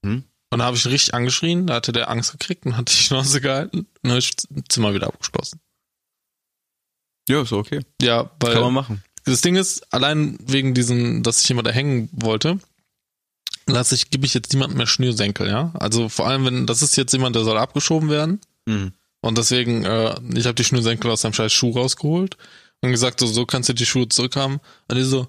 Hm? Und da habe ich ihn richtig angeschrien, da hatte der Angst gekriegt und hat die Schnauze gehalten und habe ich das Zimmer wieder abgeschlossen. Ja, ist okay. Ja, weil. Kann man machen. Das Ding ist, allein wegen diesen, dass sich jemand erhängen wollte, lasse ich, gebe ich jetzt niemandem mehr Schnürsenkel, ja. Also vor allem, wenn, das ist jetzt jemand, der soll abgeschoben werden. Mhm. Und deswegen, äh, ich habe die Schnürsenkel aus seinem scheiß Schuh rausgeholt und gesagt, so, so kannst du die Schuhe zurückhaben. Und die so,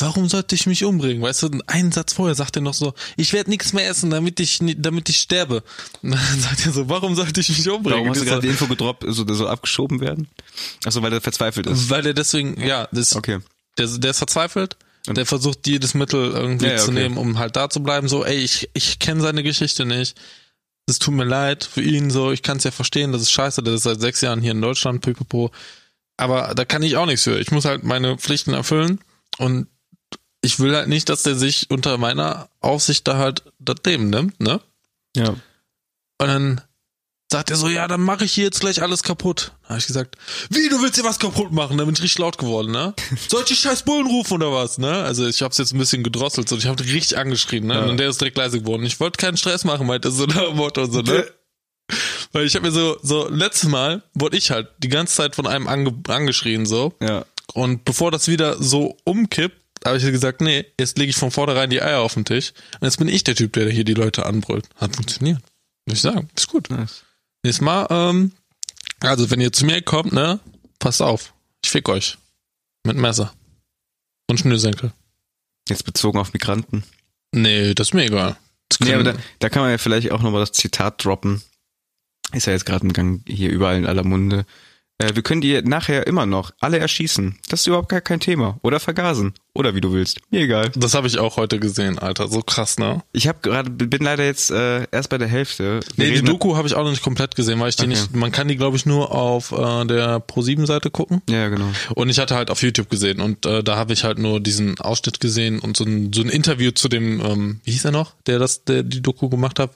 warum sollte ich mich umbringen? Weißt du, einen Satz vorher sagt er noch so, ich werde nichts mehr essen, damit ich damit ich sterbe. Und dann sagt er so, warum sollte ich mich umbringen? Warum hast du gerade die Info gedroppt, so, der soll abgeschoben werden? Achso, weil er verzweifelt ist. Weil er deswegen, ja, das, okay. der, der ist verzweifelt. Und der versucht jedes Mittel irgendwie ja, zu okay. nehmen, um halt da zu bleiben. So, ey, ich, ich kenne seine Geschichte nicht es tut mir leid für ihn so, ich kann es ja verstehen, das ist scheiße, das ist seit sechs Jahren hier in Deutschland, pipapo. Aber da kann ich auch nichts für. Ich muss halt meine Pflichten erfüllen und ich will halt nicht, dass der sich unter meiner Aufsicht da halt das Leben nimmt, ne? Ja. Und dann sagt er so, ja, dann mache ich hier jetzt gleich alles kaputt. Da habe ich gesagt, wie, du willst hier was kaputt machen? Da bin ich richtig laut geworden, ne? Soll ich die scheiß Bullen rufen oder was, ne? Also ich hab's jetzt ein bisschen gedrosselt und ich habe richtig angeschrien, ne? Ja. Und der ist direkt leise geworden. Ich wollte keinen Stress machen, meinte so ein Motto, so, ne? Weil ich habe mir so, so, letztes Mal wurde ich halt die ganze Zeit von einem ange angeschrien, so. Ja. Und bevor das wieder so umkippt, habe ich gesagt, nee, jetzt lege ich von vornherein die Eier auf den Tisch. Und jetzt bin ich der Typ, der hier die Leute anbrüllt. Hat funktioniert. Muss ich sagen. Ist gut. Nice. Nächstes Mal, ähm, also wenn ihr zu mir kommt, ne, passt auf. Ich fick euch. Mit Messer. Und Schnürsenkel. Jetzt bezogen auf Migranten. Nee, das ist mir egal. Nee, aber da, da kann man ja vielleicht auch nochmal das Zitat droppen. Ist ja jetzt gerade im Gang hier überall in aller Munde. Äh, wir können die nachher immer noch alle erschießen. Das ist überhaupt gar kein Thema. Oder vergasen. Oder wie du willst. Mir egal. Das habe ich auch heute gesehen, Alter. So krass, ne? Ich habe gerade bin leider jetzt äh, erst bei der Hälfte. Wir nee, die Doku habe ich auch noch nicht komplett gesehen, weil ich die okay. nicht. Man kann die, glaube ich, nur auf äh, der Pro7-Seite gucken. Ja, genau. Und ich hatte halt auf YouTube gesehen und äh, da habe ich halt nur diesen Ausschnitt gesehen und so ein, so ein Interview zu dem, ähm, wie hieß er noch, der das, der die Doku gemacht hat.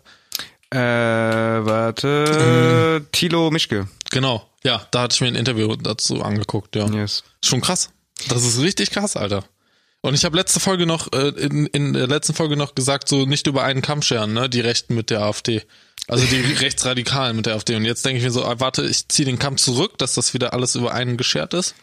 Äh, warte. Mhm. Thilo Mischke. Genau. Ja, da hatte ich mir ein Interview dazu angeguckt, ja. Yes. Schon krass. Das ist richtig krass, Alter. Und ich habe letzte Folge noch, äh, in, in der letzten Folge noch gesagt, so nicht über einen Kamm scheren, ne? Die Rechten mit der AfD. Also die Rechtsradikalen mit der AfD. Und jetzt denke ich mir so, ah, warte, ich ziehe den Kamm zurück, dass das wieder alles über einen geschert ist.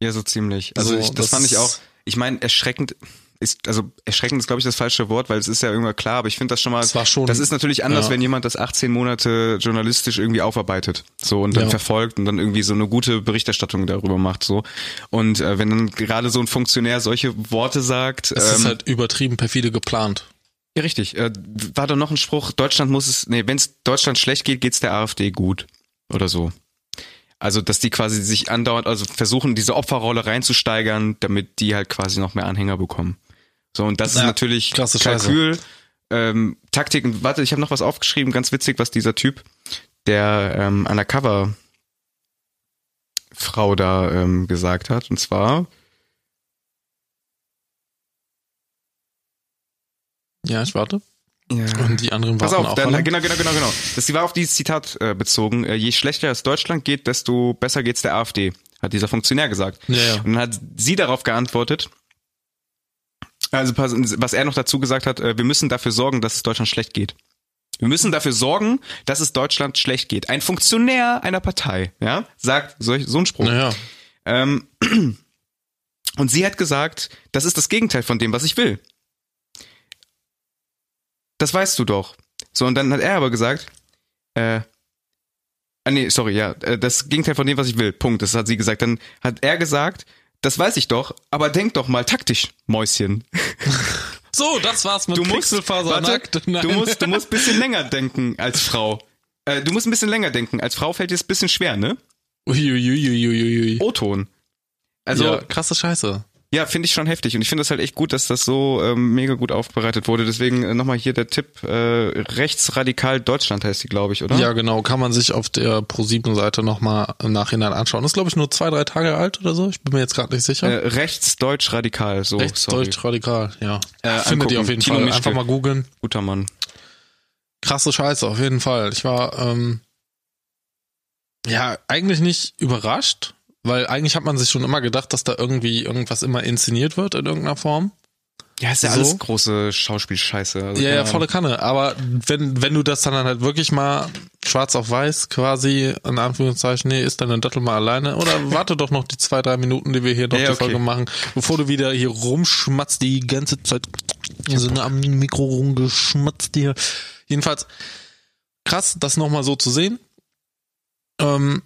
Ja, so ziemlich. Also so, ich, das, das fand ich auch, ich meine, erschreckend, ist, also erschreckend ist, glaube ich, das falsche Wort, weil es ist ja irgendwann klar, aber ich finde das schon mal, das, war schon, das ist natürlich anders, ja. wenn jemand das 18 Monate journalistisch irgendwie aufarbeitet, so und dann ja. verfolgt und dann irgendwie so eine gute Berichterstattung darüber macht, so. Und äh, wenn dann gerade so ein Funktionär solche Worte sagt. Es ähm, ist halt übertrieben perfide geplant. Ja, richtig. Äh, war doch noch ein Spruch, Deutschland muss es, nee, wenn es Deutschland schlecht geht, geht's der AfD gut. Oder so. Also, dass die quasi sich andauernd, also versuchen, diese Opferrolle reinzusteigern, damit die halt quasi noch mehr Anhänger bekommen. So, und das ja, ist natürlich Kalkül, ähm, Taktik. Warte, ich habe noch was aufgeschrieben, ganz witzig, was dieser Typ, der ähm, Undercover Frau da ähm, gesagt hat. Und zwar. Ja, ich warte. Ja. Und die anderen Pass auf, dann, genau, genau, genau, genau. Das war auf dieses Zitat äh, bezogen. Äh, je schlechter es Deutschland geht, desto besser geht's der AfD, hat dieser Funktionär gesagt. Ja, ja. Und dann hat sie darauf geantwortet, also was er noch dazu gesagt hat, äh, wir müssen dafür sorgen, dass es Deutschland schlecht geht. Wir müssen dafür sorgen, dass es Deutschland schlecht geht. Ein Funktionär einer Partei, ja, sagt solch, so ein Spruch. Naja. Ähm, und sie hat gesagt, das ist das Gegenteil von dem, was ich will. Das weißt du doch. So, und dann hat er aber gesagt, äh, ah, nee, sorry, ja, äh, das Gegenteil von dem, was ich will. Punkt. Das hat sie gesagt. Dann hat er gesagt, das weiß ich doch, aber denk doch mal taktisch, Mäuschen. So, das war's mit du musst, warte, Du musst, du musst bisschen länger denken als Frau. Äh, du musst ein bisschen länger denken. Als Frau fällt dir es ein bisschen schwer, ne? Uiuiuiuiui. O-Ton. Also ja, krasse Scheiße. Ja, finde ich schon heftig und ich finde es halt echt gut, dass das so ähm, mega gut aufbereitet wurde. Deswegen äh, nochmal hier der Tipp, äh, rechtsradikal Deutschland heißt die, glaube ich, oder? Ja, genau, kann man sich auf der Pro7-Seite nochmal im Nachhinein anschauen. Das ist, glaube ich, nur zwei, drei Tage alt oder so. Ich bin mir jetzt gerade nicht sicher. Äh, rechtsdeutsch radikal, so. Rechtsdeutsch radikal, ja. Äh, Findet ihr auf jeden Fall. Einfach mal googeln. Guter Mann. Krasse Scheiße, auf jeden Fall. Ich war ähm, ja eigentlich nicht überrascht, weil eigentlich hat man sich schon immer gedacht, dass da irgendwie irgendwas immer inszeniert wird in irgendeiner Form. Ja, ist ja so. alles große Schauspielscheiße. Also ja, ja, volle Kanne. Aber wenn, wenn du das dann halt wirklich mal schwarz auf weiß quasi, in Anführungszeichen, nee, ist deine Dattel mal alleine oder warte doch noch die zwei, drei Minuten, die wir hier noch ja, die okay. Folge machen, bevor du wieder hier rumschmatzt die ganze Zeit so eine am Mikro rumgeschmatzt hier. Jedenfalls krass, das nochmal so zu sehen. Ähm,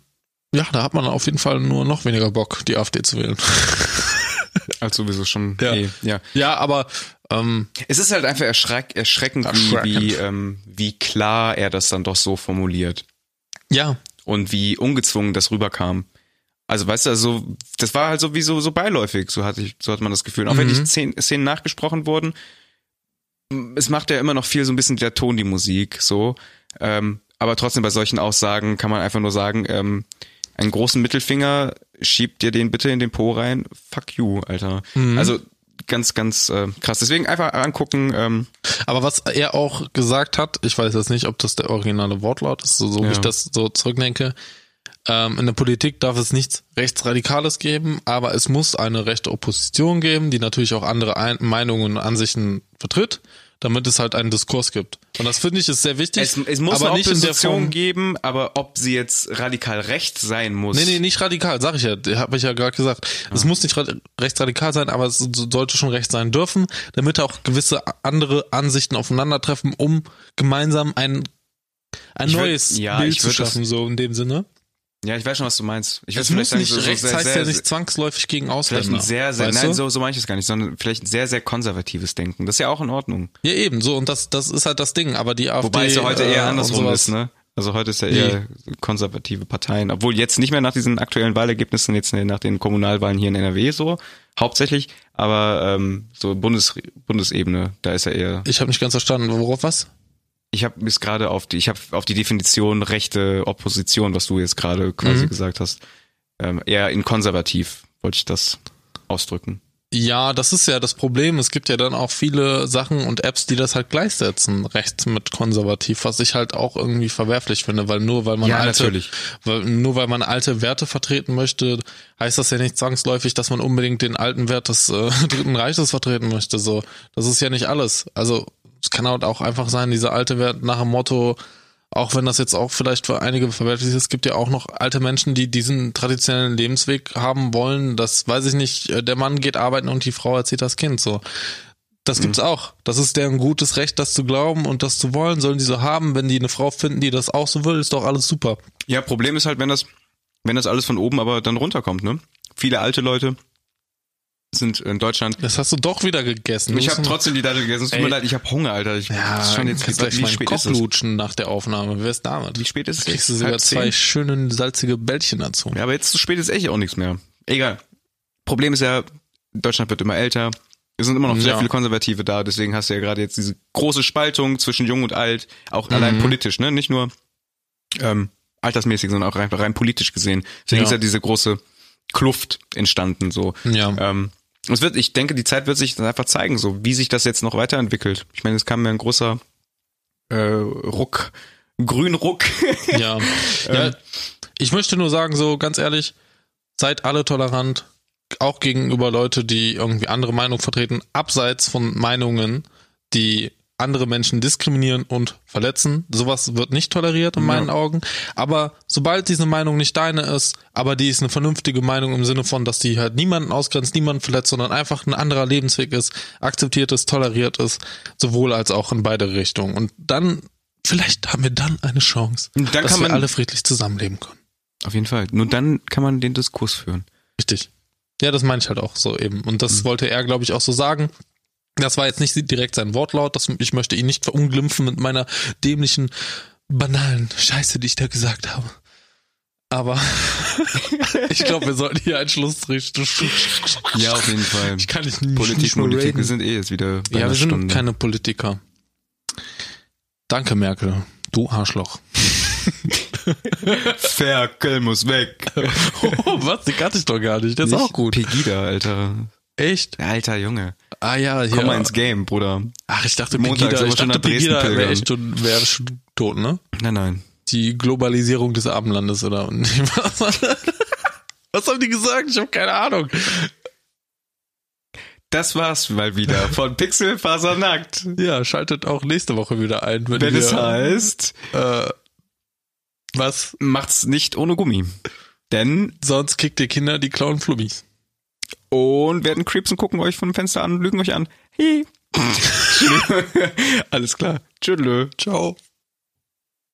ja, da hat man auf jeden Fall nur noch weniger Bock, die AfD zu wählen. Als sowieso schon. Ja, eh, ja. ja aber ähm, es ist halt einfach erschreck, erschreckend, erschreckend. Wie, wie, ähm, wie klar er das dann doch so formuliert. Ja. Und wie ungezwungen das rüberkam. Also weißt du, also das war halt so wie so, so beiläufig, so hatte ich, so hat man das Gefühl. Auch mhm. wenn die Szenen, Szenen nachgesprochen wurden, es macht ja immer noch viel so ein bisschen der Ton die Musik, so. Ähm, aber trotzdem bei solchen Aussagen kann man einfach nur sagen, ähm, einen großen Mittelfinger, schiebt dir den bitte in den Po rein. Fuck you, Alter. Mhm. Also ganz, ganz äh, krass. Deswegen einfach angucken. Ähm. Aber was er auch gesagt hat, ich weiß jetzt nicht, ob das der originale Wortlaut ist, so, so ja. wie ich das so zurückdenke. Ähm, in der Politik darf es nichts Rechtsradikales geben, aber es muss eine rechte Opposition geben, die natürlich auch andere Ein Meinungen und Ansichten vertritt damit es halt einen Diskurs gibt. Und das finde ich ist sehr wichtig. Es, es muss aber eine Opposition geben, aber ob sie jetzt radikal rechts sein muss. Nee, nee, nicht radikal, sag ich ja, habe ich ja gerade gesagt. Ja. Es muss nicht rechtsradikal sein, aber es sollte schon rechts sein dürfen, damit auch gewisse andere Ansichten aufeinandertreffen, um gemeinsam ein ein ich neues würd, ja, Bild zu schaffen, so in dem Sinne. Ja, ich weiß schon, was du meinst. Ich es muss sagen, nicht so, rechts so heißt sehr, ja nicht zwangsläufig gegen Ausländer. Vielleicht ein sehr, sehr, nein, so, so meine ich es gar nicht, sondern vielleicht ein sehr, sehr konservatives Denken. Das ist ja auch in Ordnung. Ja, eben, so, und das, das ist halt das Ding, aber die AfD. Wobei es ja heute eher äh, andersrum ist, ne? Also heute ist ja eher nee. konservative Parteien, obwohl jetzt nicht mehr nach diesen aktuellen Wahlergebnissen, jetzt nach den Kommunalwahlen hier in NRW so, hauptsächlich, aber ähm, so Bundes, Bundesebene, da ist er eher. Ich habe nicht ganz verstanden, worauf was? Ich habe bis gerade auf die, ich habe auf die Definition rechte Opposition, was du jetzt gerade quasi mhm. gesagt hast, ähm, eher in konservativ wollte ich das ausdrücken. Ja, das ist ja das Problem. Es gibt ja dann auch viele Sachen und Apps, die das halt gleichsetzen, rechts mit konservativ, was ich halt auch irgendwie verwerflich finde, weil nur weil man ja, alte, natürlich. weil, nur weil man alte Werte vertreten möchte, heißt das ja nicht zwangsläufig, dass man unbedingt den alten Wert des äh, Dritten Reiches vertreten möchte. So, das ist ja nicht alles. Also es kann halt auch einfach sein, dieser alte Wert nach dem Motto, auch wenn das jetzt auch vielleicht für einige verwerflich ist, es gibt ja auch noch alte Menschen, die diesen traditionellen Lebensweg haben wollen. Das weiß ich nicht, der Mann geht arbeiten und die Frau erzieht das Kind so. Das gibt's mhm. auch. Das ist deren gutes Recht, das zu glauben und das zu wollen, sollen die so haben. Wenn die eine Frau finden, die das auch so will, ist doch alles super. Ja, Problem ist halt, wenn das, wenn das alles von oben aber dann runterkommt, ne? Viele alte Leute, sind in Deutschland. Das hast du doch wieder gegessen. Ich habe trotzdem die Dattel gegessen. Es tut mir leid, ich habe Hunger, Alter. Ich ja, schon jetzt kannst gleich wie spät Kopf lutschen nach der Aufnahme. Wie wär's damit? Wie spät ist es? Kriegst du sogar zwei schöne salzige Bällchen dazu. Ja, aber jetzt zu spät ist echt auch nichts mehr. Egal. Problem ist ja, Deutschland wird immer älter. Es sind immer noch sehr ja. viele Konservative da, deswegen hast du ja gerade jetzt diese große Spaltung zwischen Jung und Alt, auch mhm. allein politisch, ne? Nicht nur ähm, altersmäßig, sondern auch rein, rein politisch gesehen. Deswegen ja. ist ja diese große Kluft entstanden so. Ja. Ähm, es wird, ich denke, die Zeit wird sich dann einfach zeigen, so wie sich das jetzt noch weiterentwickelt. Ich meine, es kam ja ein großer äh, Ruck, Grünruck. ja. ja. Ähm. Ich möchte nur sagen, so ganz ehrlich, seid alle tolerant, auch gegenüber Leute, die irgendwie andere Meinungen vertreten, abseits von Meinungen, die andere Menschen diskriminieren und verletzen. Sowas wird nicht toleriert in meinen ja. Augen. Aber sobald diese Meinung nicht deine ist, aber die ist eine vernünftige Meinung im Sinne von, dass die halt niemanden ausgrenzt, niemanden verletzt, sondern einfach ein anderer Lebensweg ist, akzeptiert ist, toleriert ist, sowohl als auch in beide Richtungen. Und dann, vielleicht haben wir dann eine Chance, dann dass wir alle friedlich zusammenleben können. Auf jeden Fall. Nur dann kann man den Diskurs führen. Richtig. Ja, das meine ich halt auch so eben. Und das mhm. wollte er, glaube ich, auch so sagen. Das war jetzt nicht direkt sein Wortlaut. Das, ich möchte ihn nicht verunglimpfen mit meiner dämlichen, banalen Scheiße, die ich da gesagt habe. Aber ich glaube, wir sollten hier einen Schlussstrich. Ja, auf jeden Fall. Ich kann nicht Politik, Politik, wir sind eh jetzt wieder Ja, wir sind Stunde. keine Politiker. Danke, Merkel. Du Arschloch. Ferkel muss weg. oh, was? Die kannte ich doch gar nicht. Der ist auch gut. Pegida, Alter. Echt? Alter Junge. Ah ja, ja. Komm mal ins Game, Bruder. Ach, ich dachte, Montag Pegida, ich dachte, Pegida wäre echt schon, wäre schon tot, ne? Nein, nein. Die Globalisierung des Abendlandes, oder? Was haben die gesagt? Ich habe keine Ahnung. Das war's mal wieder von Pixelfasernackt. Ja, schaltet auch nächste Woche wieder ein. Wenn, wenn wir, es heißt, äh, was? Macht's nicht ohne Gummi. Denn sonst kickt ihr Kinder die klauen Flummis. Und werden Creeps und gucken euch vom Fenster an, lügen euch an. Hey. Alles klar. Tschüss. Ciao.